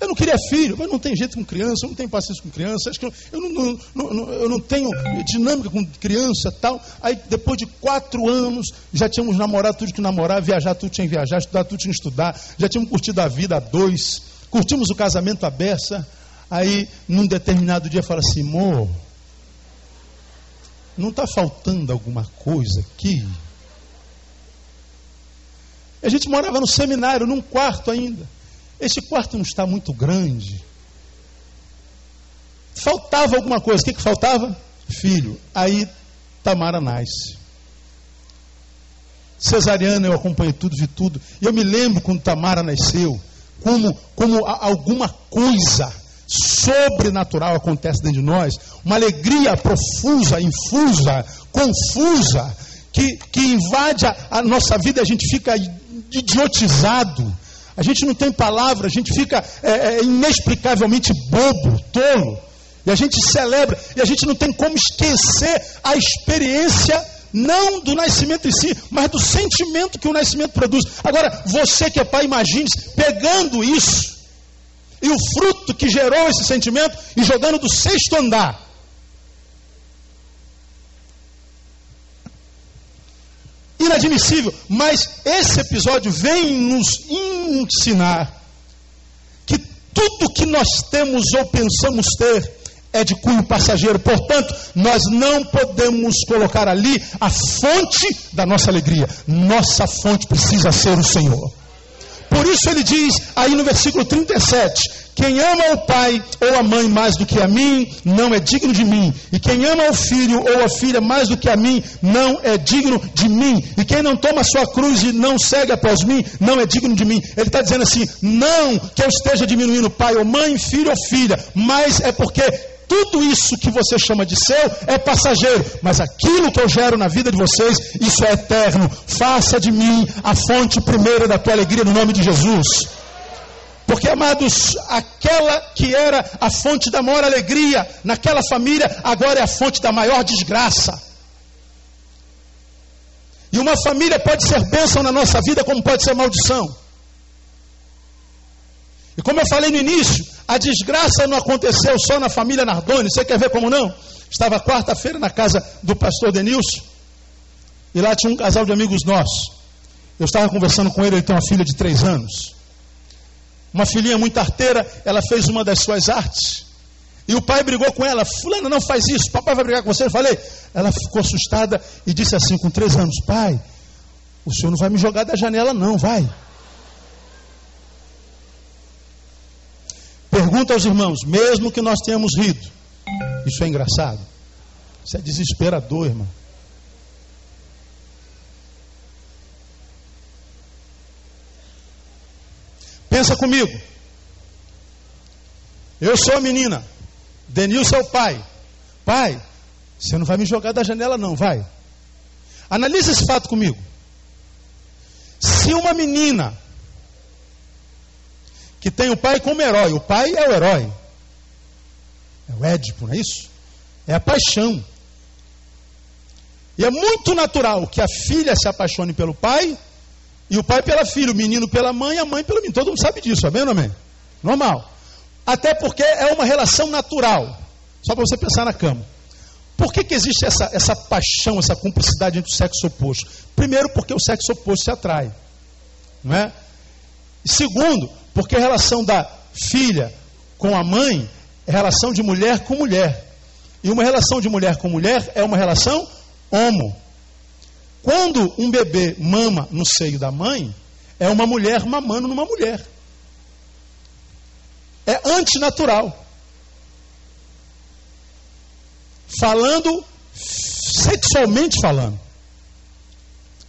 Eu não queria filho, mas não tem jeito com criança, eu não tenho paciência com criança, acho que eu, eu não, não, não, eu não tenho dinâmica com criança tal. Aí depois de quatro anos, já tínhamos namorado tudo que namorar, viajar tudo tinha que viajar, estudar tudo tinha que estudar, já tínhamos curtido a vida a dois, curtimos o casamento à beça. Aí, num determinado dia, fala assim: amor, não está faltando alguma coisa aqui? A gente morava no seminário, num quarto ainda. Esse quarto não está muito grande. Faltava alguma coisa. O que, que faltava? Filho. Aí Tamara nasce. Cesariana, eu acompanhei tudo, vi tudo. E eu me lembro quando Tamara nasceu, como, como alguma coisa sobrenatural acontece dentro de nós, uma alegria profusa, infusa, confusa, que, que invade a, a nossa vida, a gente fica idiotizado, a gente não tem palavra, a gente fica é, é, inexplicavelmente bobo, tolo, e a gente celebra, e a gente não tem como esquecer a experiência não do nascimento em si, mas do sentimento que o nascimento produz. Agora, você que é pai, imagine pegando isso e o fruto que gerou esse sentimento e jogando do sexto andar. Inadmissível, mas esse episódio vem nos ensinar que tudo que nós temos ou pensamos ter é de cunho passageiro, portanto, nós não podemos colocar ali a fonte da nossa alegria. Nossa fonte precisa ser o Senhor. Por isso ele diz aí no versículo 37: Quem ama o pai ou a mãe mais do que a mim, não é digno de mim. E quem ama o filho ou a filha mais do que a mim, não é digno de mim. E quem não toma a sua cruz e não segue após mim, não é digno de mim. Ele está dizendo assim: não que eu esteja diminuindo pai ou mãe, filho ou filha, mas é porque tudo isso que você chama de seu é passageiro, mas aquilo que eu gero na vida de vocês, isso é eterno. Faça de mim a fonte primeira da tua alegria no nome de Jesus. Porque, amados, aquela que era a fonte da maior alegria naquela família, agora é a fonte da maior desgraça. E uma família pode ser bênção na nossa vida, como pode ser maldição. E como eu falei no início, a desgraça não aconteceu só na família Nardoni. Você quer ver como não? Estava quarta-feira na casa do pastor Denilson. E lá tinha um casal de amigos nossos. Eu estava conversando com ele, ele tem uma filha de três anos. Uma filhinha muito arteira, ela fez uma das suas artes. E o pai brigou com ela, fulana, não faz isso, papai vai brigar com você. Eu falei, ela ficou assustada e disse assim, com três anos, pai, o senhor não vai me jogar da janela não, vai. Pergunta aos irmãos, mesmo que nós tenhamos rido, isso é engraçado? Isso é desesperador, irmão. Pensa comigo. Eu sou a menina. Denilson é o pai. Pai, você não vai me jogar da janela, não, vai. Analise esse fato comigo. Se uma menina que tem o pai como herói, o pai é o herói, é o Édipo, não é isso? É a paixão. E é muito natural que a filha se apaixone pelo pai e o pai pela filha, o menino pela mãe, a mãe pelo menino. Todo mundo sabe disso, amém ou amém? Normal. Até porque é uma relação natural. Só para você pensar na cama. Por que, que existe essa, essa paixão, essa cumplicidade entre o sexo oposto? Primeiro, porque o sexo oposto se atrai. Não é? Segundo, porque a relação da filha com a mãe é relação de mulher com mulher. E uma relação de mulher com mulher é uma relação homo. Quando um bebê mama no seio da mãe, é uma mulher mamando numa mulher. É antinatural. falando sexualmente falando.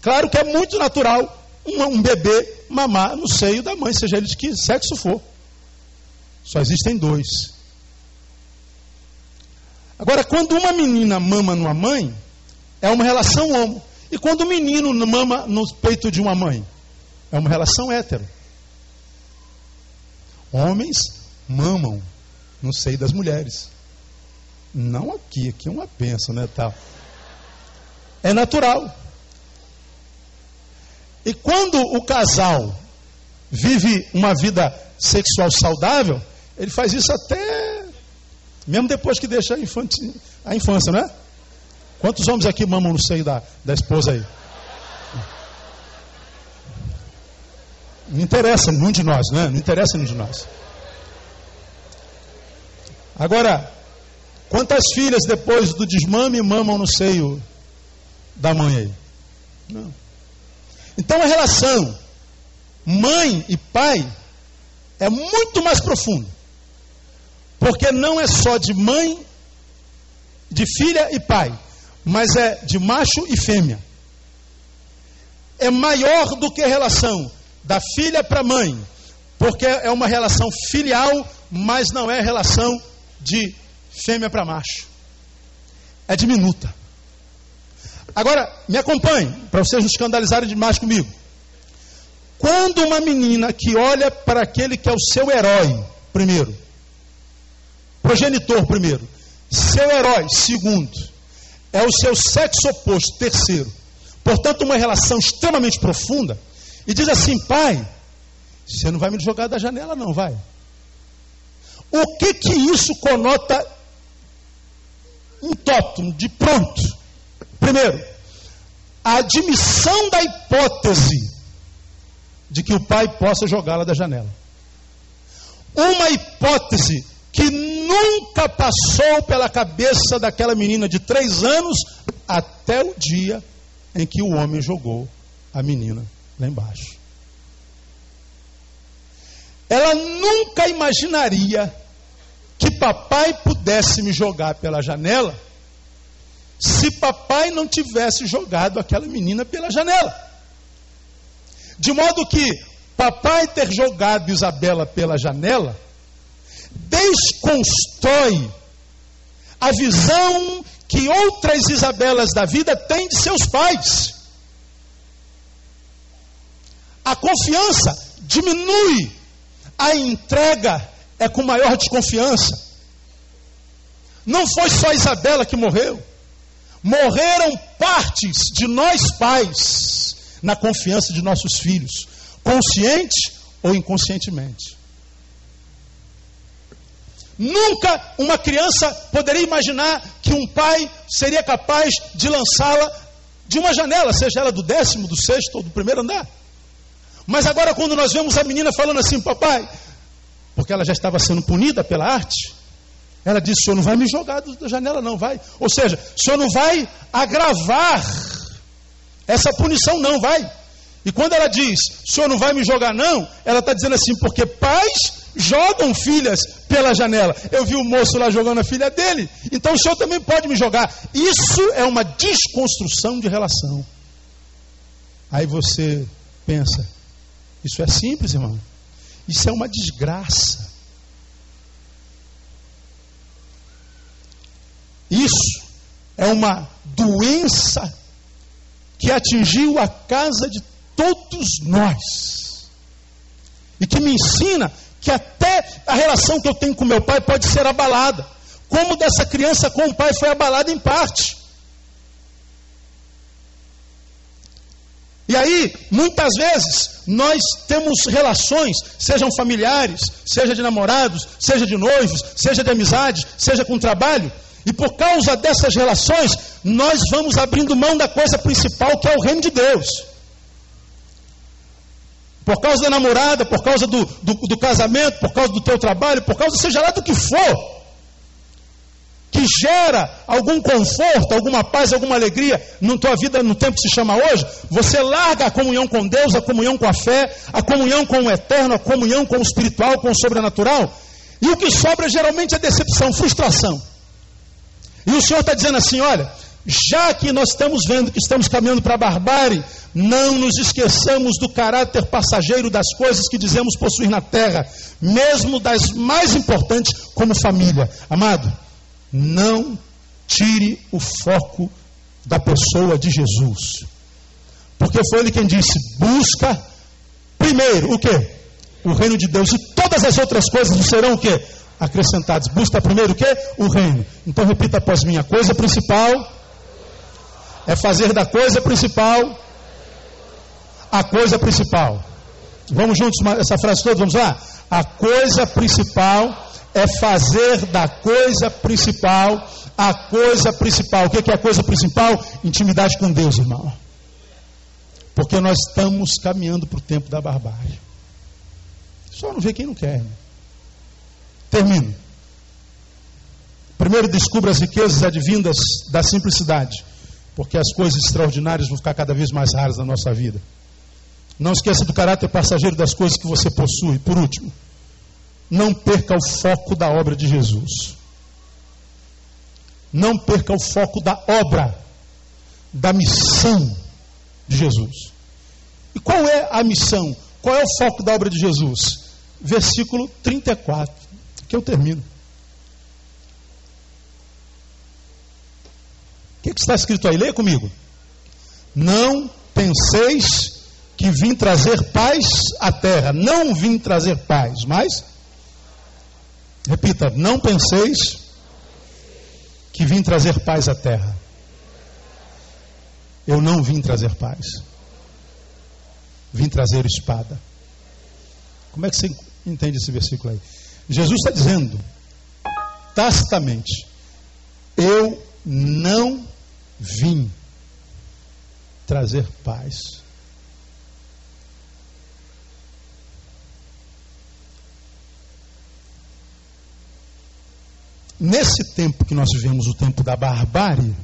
Claro que é muito natural um, um, bebê mamar no seio da mãe, seja ele de que sexo for. Só existem dois. Agora, quando uma menina mama numa mãe, é uma relação homo. E quando o um menino mama no peito de uma mãe, é uma relação hétero. Homens mamam no seio das mulheres. Não aqui, aqui é uma benção, né? Tal. É natural. E quando o casal vive uma vida sexual saudável, ele faz isso até mesmo depois que deixa a, infância, a infância, não é? Quantos homens aqui mamam no seio da, da esposa aí? Não interessa nenhum de nós, né? Não interessa nenhum de nós. Agora, Quantas filhas depois do desmame mamam no seio da mãe aí? Não. Então a relação mãe e pai é muito mais profunda. Porque não é só de mãe, de filha e pai, mas é de macho e fêmea. É maior do que a relação da filha para mãe, porque é uma relação filial, mas não é relação de fêmea para macho. É diminuta. Agora, me acompanhe, para vocês não escandalizarem demais comigo. Quando uma menina que olha para aquele que é o seu herói, primeiro, progenitor, primeiro, seu herói, segundo, é o seu sexo oposto, terceiro, portanto, uma relação extremamente profunda, e diz assim: pai, você não vai me jogar da janela, não, vai. O que que isso conota um tótum de pronto. Primeiro, a admissão da hipótese de que o pai possa jogá-la da janela. Uma hipótese que nunca passou pela cabeça daquela menina de três anos até o dia em que o homem jogou a menina lá embaixo. Ela nunca imaginaria que papai pudesse me jogar pela janela se papai não tivesse jogado aquela menina pela janela. De modo que papai ter jogado Isabela pela janela desconstrói a visão que outras Isabelas da vida têm de seus pais. A confiança diminui, a entrega é com maior desconfiança. Não foi só Isabela que morreu. Morreram partes de nós pais na confiança de nossos filhos, consciente ou inconscientemente. Nunca uma criança poderia imaginar que um pai seria capaz de lançá-la de uma janela, seja ela do décimo, do sexto ou do primeiro andar. Mas agora, quando nós vemos a menina falando assim, papai, porque ela já estava sendo punida pela arte. Ela disse: senhor não vai me jogar da janela, não vai. Ou seja, o senhor não vai agravar essa punição, não vai. E quando ela diz: senhor não vai me jogar, não, ela está dizendo assim: Porque pais jogam filhas pela janela. Eu vi o moço lá jogando a filha dele, então o senhor também pode me jogar. Isso é uma desconstrução de relação. Aí você pensa: Isso é simples, irmão. Isso é uma desgraça. É uma doença que atingiu a casa de todos nós. E que me ensina que até a relação que eu tenho com meu pai pode ser abalada. Como dessa criança com o pai foi abalada em parte. E aí, muitas vezes, nós temos relações, sejam familiares, seja de namorados, seja de noivos, seja de amizades, seja com trabalho, e por causa dessas relações, nós vamos abrindo mão da coisa principal que é o reino de Deus. Por causa da namorada, por causa do, do, do casamento, por causa do teu trabalho, por causa seja lá do que for que gera algum conforto, alguma paz, alguma alegria na tua vida no tempo que se chama hoje, você larga a comunhão com Deus, a comunhão com a fé, a comunhão com o eterno, a comunhão com o espiritual, com o sobrenatural, e o que sobra geralmente é decepção, frustração. E o Senhor está dizendo assim: olha, já que nós estamos vendo que estamos caminhando para a barbárie, não nos esqueçamos do caráter passageiro das coisas que dizemos possuir na terra, mesmo das mais importantes, como família. Amado, não tire o foco da pessoa de Jesus. Porque foi ele quem disse: busca primeiro o que? O reino de Deus. E todas as outras coisas serão o que? Acrescentadas. Busca primeiro o que? O reino. Então repita após mim: a coisa principal é fazer da coisa principal a coisa principal. Vamos juntos essa frase toda? Vamos lá? A coisa principal é fazer da coisa principal a coisa principal. O que é a coisa principal? Intimidade com Deus, irmão. Porque nós estamos caminhando para o tempo da barbárie. Só não vê quem não quer. Irmão. Termino. Primeiro, descubra as riquezas advindas da simplicidade. Porque as coisas extraordinárias vão ficar cada vez mais raras na nossa vida. Não esqueça do caráter passageiro das coisas que você possui. Por último, não perca o foco da obra de Jesus. Não perca o foco da obra, da missão de Jesus. E qual é a missão? Qual é o foco da obra de Jesus? Versículo 34, que eu termino. O que, que está escrito aí? Leia comigo. Não penseis que vim trazer paz à terra. Não vim trazer paz, mas Repita: não penseis que vim trazer paz à terra. Eu não vim trazer paz. Vim trazer espada. Como é que você entende esse versículo aí? Jesus está dizendo, tacitamente: Eu não vim trazer paz. Nesse tempo que nós vivemos, o tempo da barbárie,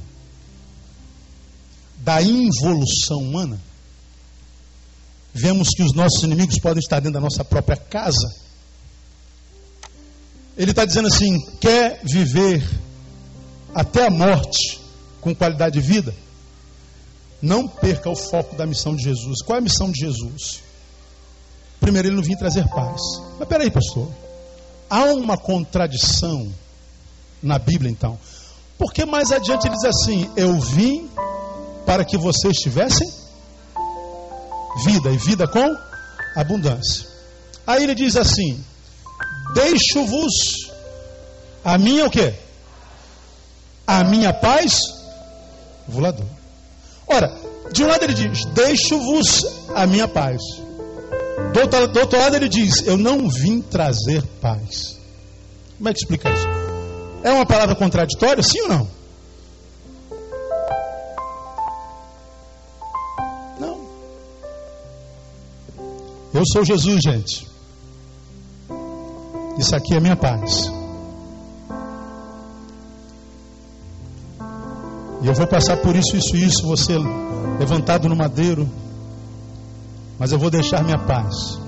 da involução humana, vemos que os nossos inimigos podem estar dentro da nossa própria casa. Ele está dizendo assim: quer viver até a morte com qualidade de vida? Não perca o foco da missão de Jesus. Qual é a missão de Jesus? Primeiro, ele não vinha trazer paz. Mas peraí, pastor. Há uma contradição na Bíblia, então. Porque mais adiante ele diz assim: Eu vim para que vocês tivessem vida, e vida com abundância. Aí ele diz assim: Deixo-vos a minha o quê? A minha paz volador. Ora, de um lado ele diz: Deixo-vos a minha paz. Do outro, do outro lado ele diz: Eu não vim trazer paz. Como é que explica isso? É uma palavra contraditória, sim ou não? Não. Eu sou Jesus, gente. Isso aqui é minha paz. E eu vou passar por isso, isso, isso, você levantado no madeiro. Mas eu vou deixar minha paz.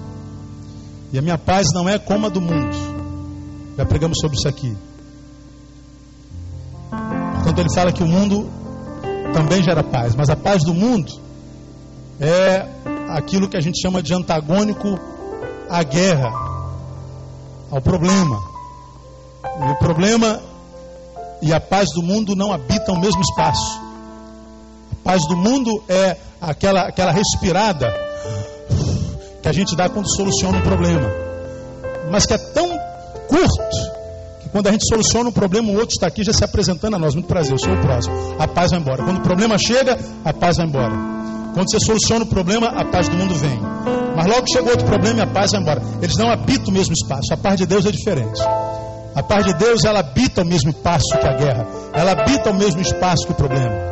E a minha paz não é como a do mundo. Já pregamos sobre isso aqui. Quando ele fala que o mundo também gera paz, mas a paz do mundo é aquilo que a gente chama de antagônico à guerra, ao problema. E o problema e a paz do mundo não habitam o mesmo espaço. A paz do mundo é aquela, aquela respirada que a gente dá quando soluciona um problema, mas que é tão curto que quando a gente soluciona um problema, o outro está aqui já se apresentando a nós. Muito prazer, eu sou o próximo. A paz vai embora. Quando o problema chega, a paz vai embora. Quando você soluciona o problema, a paz do mundo vem. Mas logo chegou outro problema e a paz vai embora. Eles não habitam o mesmo espaço. A paz de Deus é diferente. A paz de Deus, ela habita o mesmo espaço que a guerra. Ela habita o mesmo espaço que o problema.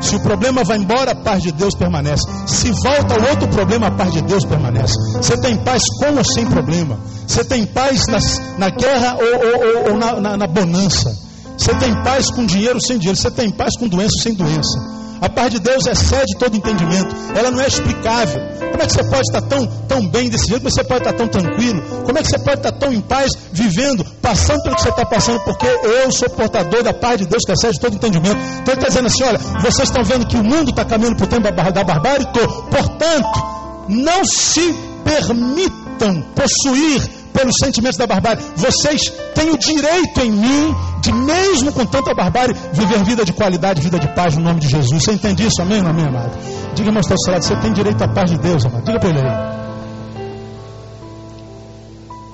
Se o problema vai embora, a paz de Deus permanece. Se volta o outro problema, a paz de Deus permanece. Você tem paz com ou sem problema. Você tem paz nas, na guerra ou, ou, ou na, na, na bonança. Você tem paz com dinheiro sem dinheiro. Você tem paz com doença sem doença. A paz de Deus excede todo entendimento. Ela não é explicável. Como é que você pode estar tão, tão bem desse jeito? Como é que você pode estar tão tranquilo? Como é que você pode estar tão em paz, vivendo, passando pelo que você está passando? Porque eu sou portador da paz de Deus que excede todo entendimento. Então ele está dizendo assim: olha, vocês estão vendo que o mundo está caminhando para o tempo da barbárie? Portanto, não se permitam possuir pelos sentimentos da barbárie. Vocês têm o direito em mim de, mesmo com tanta barbárie, viver vida de qualidade, vida de paz no nome de Jesus. Você entende isso? Amém, amém, amado? Diga, irmão, está lado, você tem direito à paz de Deus, amado. Diga para ele aí.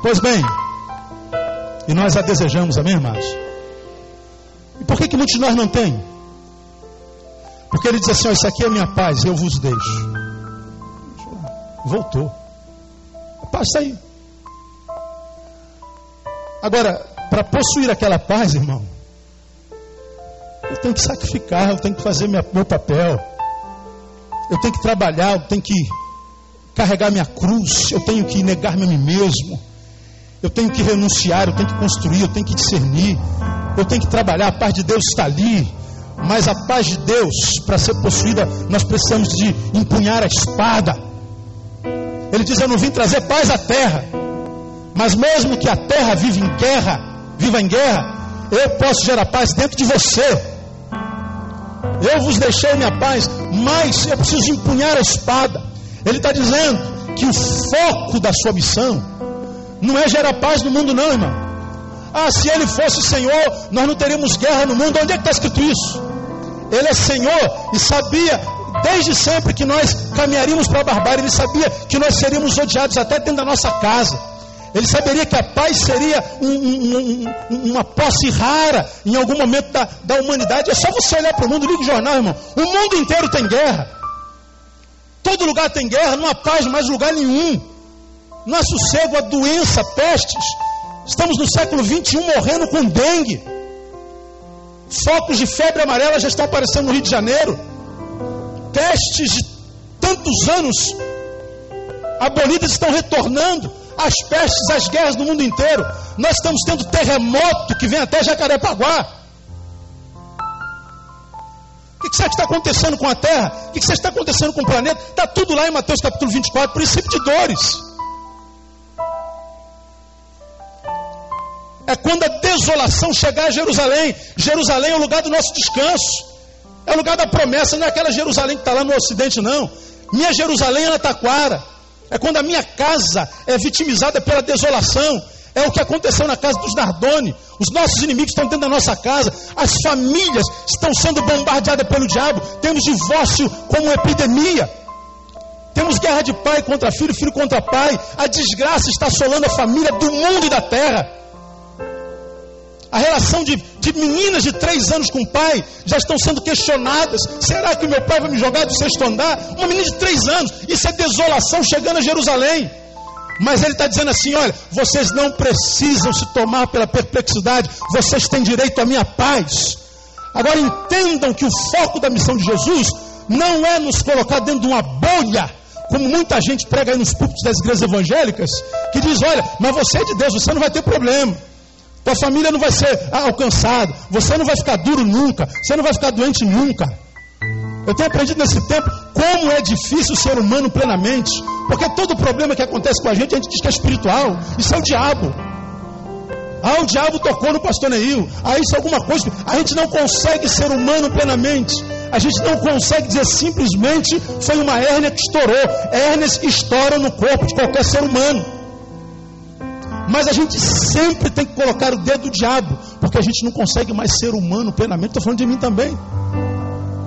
Pois bem, e nós a desejamos, amém, irmãos? E por que, que muitos de nós não têm? Porque ele diz assim: ó, Isso aqui é minha paz, eu vos deixo. Voltou. A paz está aí. Agora, para possuir aquela paz, irmão, eu tenho que sacrificar, eu tenho que fazer minha, meu papel, eu tenho que trabalhar, eu tenho que carregar minha cruz, eu tenho que negar-me a mim mesmo, eu tenho que renunciar, eu tenho que construir, eu tenho que discernir, eu tenho que trabalhar, a paz de Deus está ali, mas a paz de Deus, para ser possuída, nós precisamos de empunhar a espada. Ele diz: Eu não vim trazer paz à terra, mas mesmo que a terra viva em guerra, viva em guerra, eu posso gerar paz dentro de você. Eu vos deixei minha paz, mas eu preciso empunhar a espada. Ele está dizendo que o foco da sua missão não é gerar paz no mundo, não, irmão. Ah, se ele fosse Senhor, nós não teríamos guerra no mundo. Onde é que está escrito isso? Ele é Senhor e sabia desde sempre que nós caminharíamos para a barbárie. Ele sabia que nós seríamos odiados até dentro da nossa casa. Ele saberia que a paz seria um, um, um, uma posse rara em algum momento da, da humanidade. É só você olhar para o mundo, liga o jornal, irmão. O mundo inteiro tem guerra. Todo lugar tem guerra, não há paz mais lugar nenhum. Não há sossego, há doença, pestes. Estamos no século 21 morrendo com dengue. Focos de febre amarela já estão aparecendo no Rio de Janeiro. Testes de tantos anos abolidos estão retornando as pestes, as guerras no mundo inteiro. Nós estamos tendo terremoto que vem até Jacarepaguá. O que, que está acontecendo com a Terra? O que, que está acontecendo com o planeta? Está tudo lá em Mateus capítulo 24, princípio de dores. É quando a desolação chegar a Jerusalém. Jerusalém é o lugar do nosso descanso. É o lugar da promessa, não é aquela Jerusalém que está lá no ocidente, não. Minha Jerusalém é na Taquara. É quando a minha casa é vitimizada pela desolação. É o que aconteceu na casa dos Nardoni. Os nossos inimigos estão dentro da nossa casa. As famílias estão sendo bombardeadas pelo diabo. Temos divórcio como epidemia. Temos guerra de pai contra filho, filho contra pai. A desgraça está assolando a família do mundo e da terra. A relação de, de meninas de três anos com o pai já estão sendo questionadas. Será que meu pai vai me jogar do sexto andar? Uma menina de três anos. Isso é desolação chegando a Jerusalém. Mas ele está dizendo assim: olha, vocês não precisam se tomar pela perplexidade, vocês têm direito à minha paz. Agora entendam que o foco da missão de Jesus não é nos colocar dentro de uma bolha, como muita gente prega aí nos púlpitos das igrejas evangélicas, que diz: olha, mas você é de Deus, você não vai ter problema. Tua família não vai ser alcançada. Você não vai ficar duro nunca. Você não vai ficar doente nunca. Eu tenho aprendido nesse tempo como é difícil ser humano plenamente. Porque todo problema que acontece com a gente, a gente diz que é espiritual. Isso é o diabo. Ah, o diabo tocou no pastor Neil. Ah, isso é alguma coisa. A gente não consegue ser humano plenamente. A gente não consegue dizer simplesmente foi uma hérnia que estourou. Hérnias estouram no corpo de qualquer ser humano. Mas a gente sempre tem que colocar o dedo do diabo, porque a gente não consegue mais ser humano plenamente. Estou falando de mim também.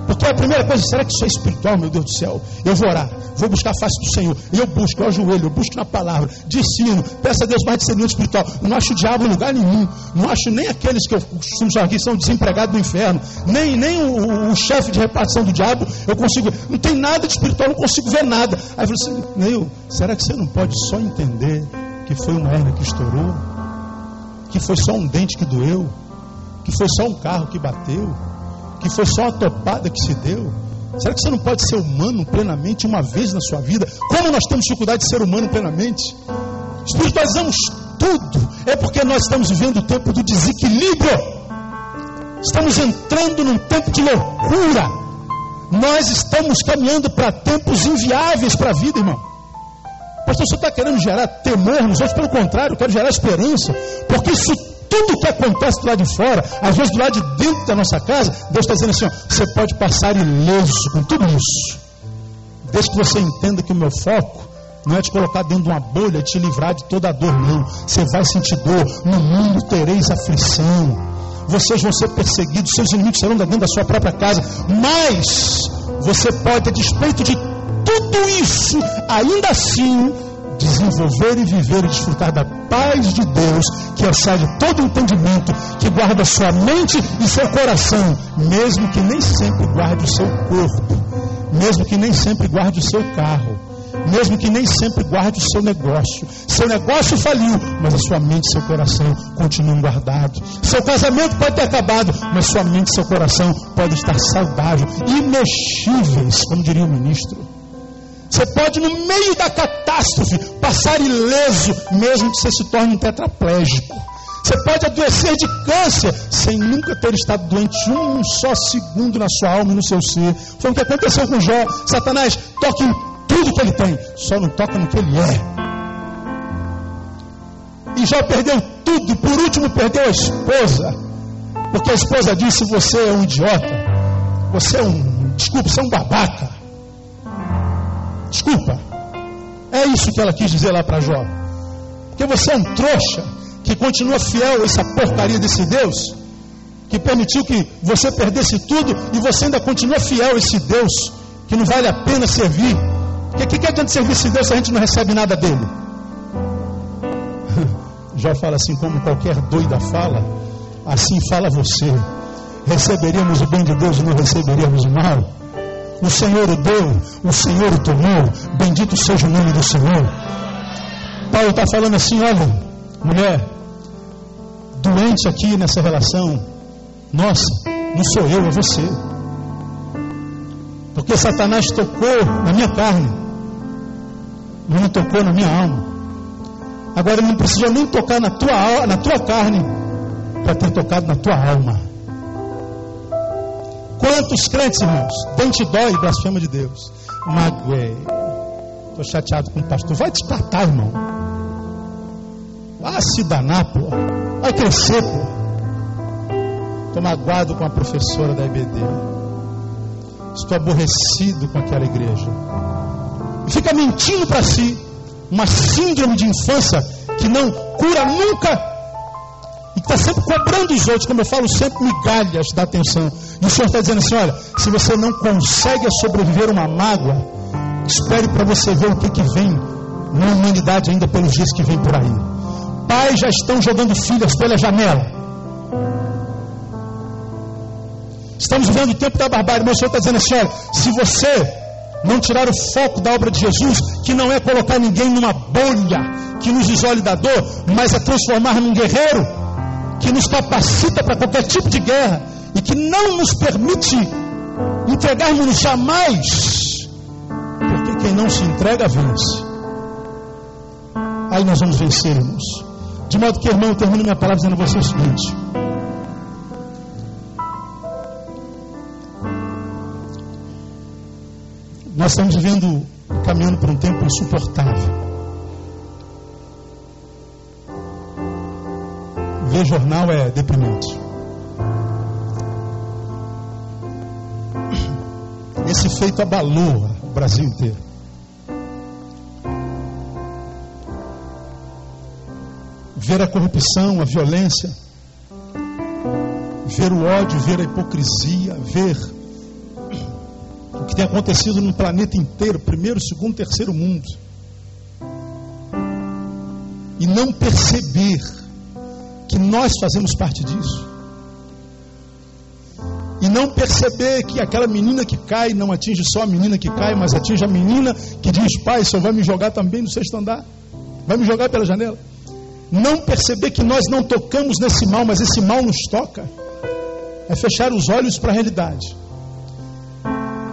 Porque a primeira coisa, será que isso é espiritual, meu Deus do céu? Eu vou orar, vou buscar a face do Senhor. Eu busco, eu ajoelho, eu busco na palavra, ensino, peço a Deus mais discernimento espiritual. Não acho o diabo em lugar nenhum. Não acho nem aqueles que eu costumo chamar aqui são desempregados do inferno. Nem, nem o, o, o chefe de repartição do diabo eu consigo. Não tem nada de espiritual, não consigo ver nada. Aí eu falei assim, Neil, será que você não pode só entender que foi uma hernia que estourou? Que foi só um dente que doeu? Que foi só um carro que bateu? que foi só uma topada que se deu? Será que você não pode ser humano plenamente uma vez na sua vida? Como nós temos dificuldade de ser humano plenamente? Espiritualizamos tudo. É porque nós estamos vivendo o tempo do desequilíbrio. Estamos entrando num tempo de loucura. Nós estamos caminhando para tempos inviáveis para a vida, irmão. Pastor, você está querendo gerar temor nos outros? Pelo contrário, eu quero gerar esperança. Porque isso tudo que acontece do lado de fora, às vezes do lado de dentro da nossa casa, Deus está dizendo assim: ó, você pode passar ileso com tudo isso, desde que você entenda que o meu foco não é te colocar dentro de uma bolha e te livrar de toda a dor, não. Você vai sentir dor, no mundo tereis aflição. Vocês vão ser perseguidos, seus inimigos serão dentro da sua própria casa, mas você pode, a despeito de tudo isso, ainda assim desenvolver e viver e desfrutar da paz de Deus, que excede todo entendimento, que guarda sua mente e seu coração, mesmo que nem sempre guarde o seu corpo, mesmo que nem sempre guarde o seu carro, mesmo que nem sempre guarde o seu negócio. Seu negócio faliu, mas a sua mente e seu coração continuam guardados. Seu casamento pode ter acabado, mas sua mente e seu coração podem estar saudáveis, imexíveis, como diria o ministro. Você pode, no meio da catástrofe, passar ileso, mesmo que você se torne um tetraplégico. Você pode adoecer de câncer sem nunca ter estado doente um só segundo na sua alma e no seu ser. Foi o que aconteceu com Jó. Satanás toca em tudo que ele tem, só não toca no que ele é. E Jó perdeu tudo, por último perdeu a esposa. Porque a esposa disse: Você é um idiota. Você é um. Desculpe, você é um babaca. Desculpa. É isso que ela quis dizer lá para Jó. Porque você é um trouxa que continua fiel a essa porcaria desse Deus, que permitiu que você perdesse tudo e você ainda continua fiel a esse Deus que não vale a pena servir. Porque o que, que adianta servir esse Deus se a gente não recebe nada dele? Jó fala assim, como qualquer doida fala, assim fala você. Receberíamos o bem de Deus e não receberíamos o mal. O Senhor o deu, o Senhor o tomou. Bendito seja o nome do Senhor. Paulo está falando assim: olha, mulher, doente aqui nessa relação, nossa, não sou eu, é você. Porque Satanás tocou na minha carne, mas não tocou na minha alma. Agora ele não precisou nem tocar na tua, na tua carne para ter tocado na tua alma. Quantos crentes, irmãos? Dente dói blasfema de Deus. Magoei. Estou chateado com o pastor. Vai te tratar, irmão. Vai se danar, pô. Vai crescer, pô. Estou magoado com a professora da IBD. Estou aborrecido com aquela igreja. E fica mentindo para si. Uma síndrome de infância que não cura nunca e está sempre cobrando os outros, como eu falo, sempre migalhas da atenção. E o Senhor está dizendo assim: olha, se você não consegue sobreviver uma mágoa, espere para você ver o que, que vem na humanidade ainda pelos dias que vem por aí. Pais já estão jogando filhas pela janela. Estamos vivendo o tempo da barbárie, mas o Senhor está dizendo assim: olha, se você não tirar o foco da obra de Jesus, que não é colocar ninguém numa bolha que nos isole da dor, mas é transformar num guerreiro, que nos capacita para qualquer tipo de guerra e que não nos permite entregarmos jamais, porque quem não se entrega vence. Aí nós vamos vencer, irmãos. De modo que, irmão, eu termino minha palavra dizendo a você o seguinte. Nós estamos vivendo, caminhando por um tempo insuportável. Ver jornal é deprimente. Esse feito abalou o Brasil inteiro. ver a corrupção, a violência, ver o ódio, ver a hipocrisia, ver o que tem acontecido no planeta inteiro, primeiro, segundo, terceiro mundo, e não perceber que nós fazemos parte disso. E não perceber que aquela menina que cai não atinge só a menina que cai, mas atinge a menina que diz: Pai, senhor vai me jogar também no sexto andar? Vai me jogar pela janela? Não perceber que nós não tocamos nesse mal, mas esse mal nos toca. É fechar os olhos para a realidade.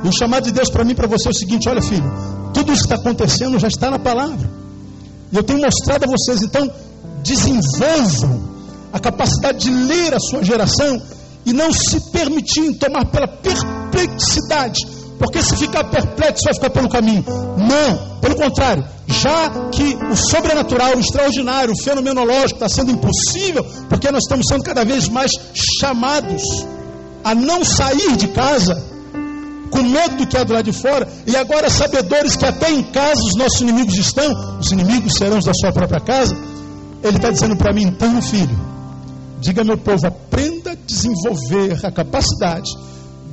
E o chamado de Deus para mim para você é o seguinte: olha, filho, tudo isso que está acontecendo já está na palavra. E eu tenho mostrado a vocês, então, desenvolvam a capacidade de ler a sua geração e não se permitir tomar pela perplexidade, porque se ficar perplexo vai ficar pelo caminho. Não, pelo contrário, já que o sobrenatural, o extraordinário, o fenomenológico está sendo impossível, porque nós estamos sendo cada vez mais chamados a não sair de casa, com medo do que há do lado de fora, e agora sabedores que até em casa os nossos inimigos estão, os inimigos serão os da sua própria casa. Ele está dizendo para mim, então, filho, Diga, meu povo, aprenda a desenvolver a capacidade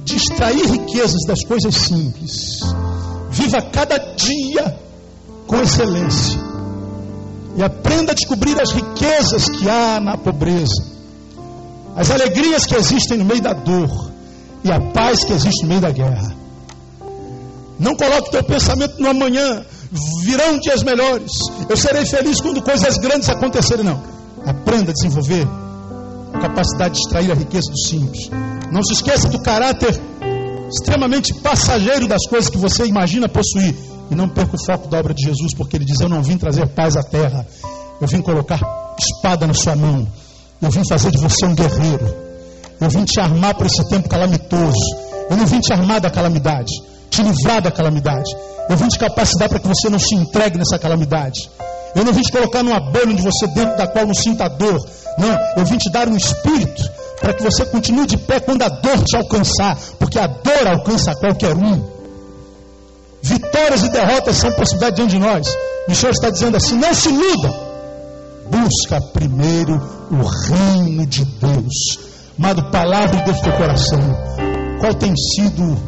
de extrair riquezas das coisas simples. Viva cada dia com excelência. E aprenda a descobrir as riquezas que há na pobreza, as alegrias que existem no meio da dor e a paz que existe no meio da guerra. Não coloque teu pensamento no amanhã, virão dias melhores. Eu serei feliz quando coisas grandes acontecerem. Não. Aprenda a desenvolver capacidade de extrair a riqueza do simples. Não se esqueça do caráter extremamente passageiro das coisas que você imagina possuir. E não perca o foco da obra de Jesus, porque ele diz: Eu não vim trazer paz à terra, eu vim colocar espada na sua mão, eu vim fazer de você um guerreiro, eu vim te armar para esse tempo calamitoso, eu não vim te armar da calamidade, te livrar da calamidade, eu vim te capacitar para que você não se entregue nessa calamidade. Eu não vim te colocar numa bolha onde você dentro da qual não sinta dor. Não, eu vim te dar um espírito para que você continue de pé quando a dor te alcançar, porque a dor alcança qualquer um. Vitórias e derrotas são possibilidade diante de nós. O Senhor está dizendo assim: não se iluda. Busca primeiro o reino de Deus. Amado, palavra de Deus teu coração. Qual tem sido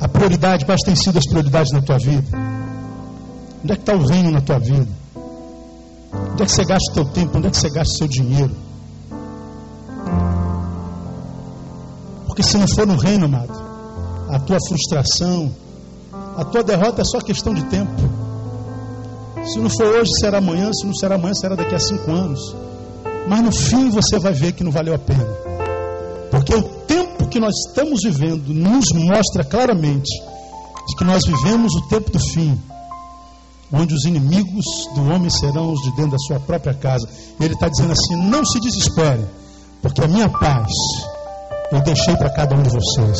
a prioridade? Quais têm sido as prioridades na tua vida? Onde é que está o reino na tua vida? Onde é que você gasta o teu tempo? Onde é que você gasta o seu dinheiro? Porque se não for no reino, amado, a tua frustração, a tua derrota é só questão de tempo. Se não for hoje, será amanhã. Se não será amanhã, será daqui a cinco anos. Mas no fim você vai ver que não valeu a pena. Porque o tempo que nós estamos vivendo nos mostra claramente que nós vivemos o tempo do fim onde os inimigos do homem serão os de dentro da sua própria casa. Ele está dizendo assim: não se desespere, porque a minha paz eu deixei para cada um de vocês.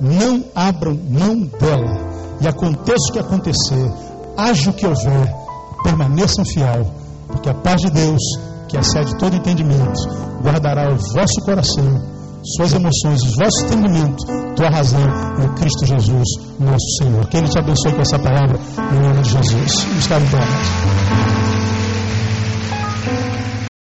Não abram mão dela, e aconteça o que acontecer, haja o que houver, permaneçam fiel, porque a paz de Deus, que excede todo entendimento, guardará o vosso coração suas emoções, os vossos entendimentos, tua razão em Cristo Jesus, nosso Senhor. Que Ele te abençoe com essa palavra, em nome de Jesus. Está em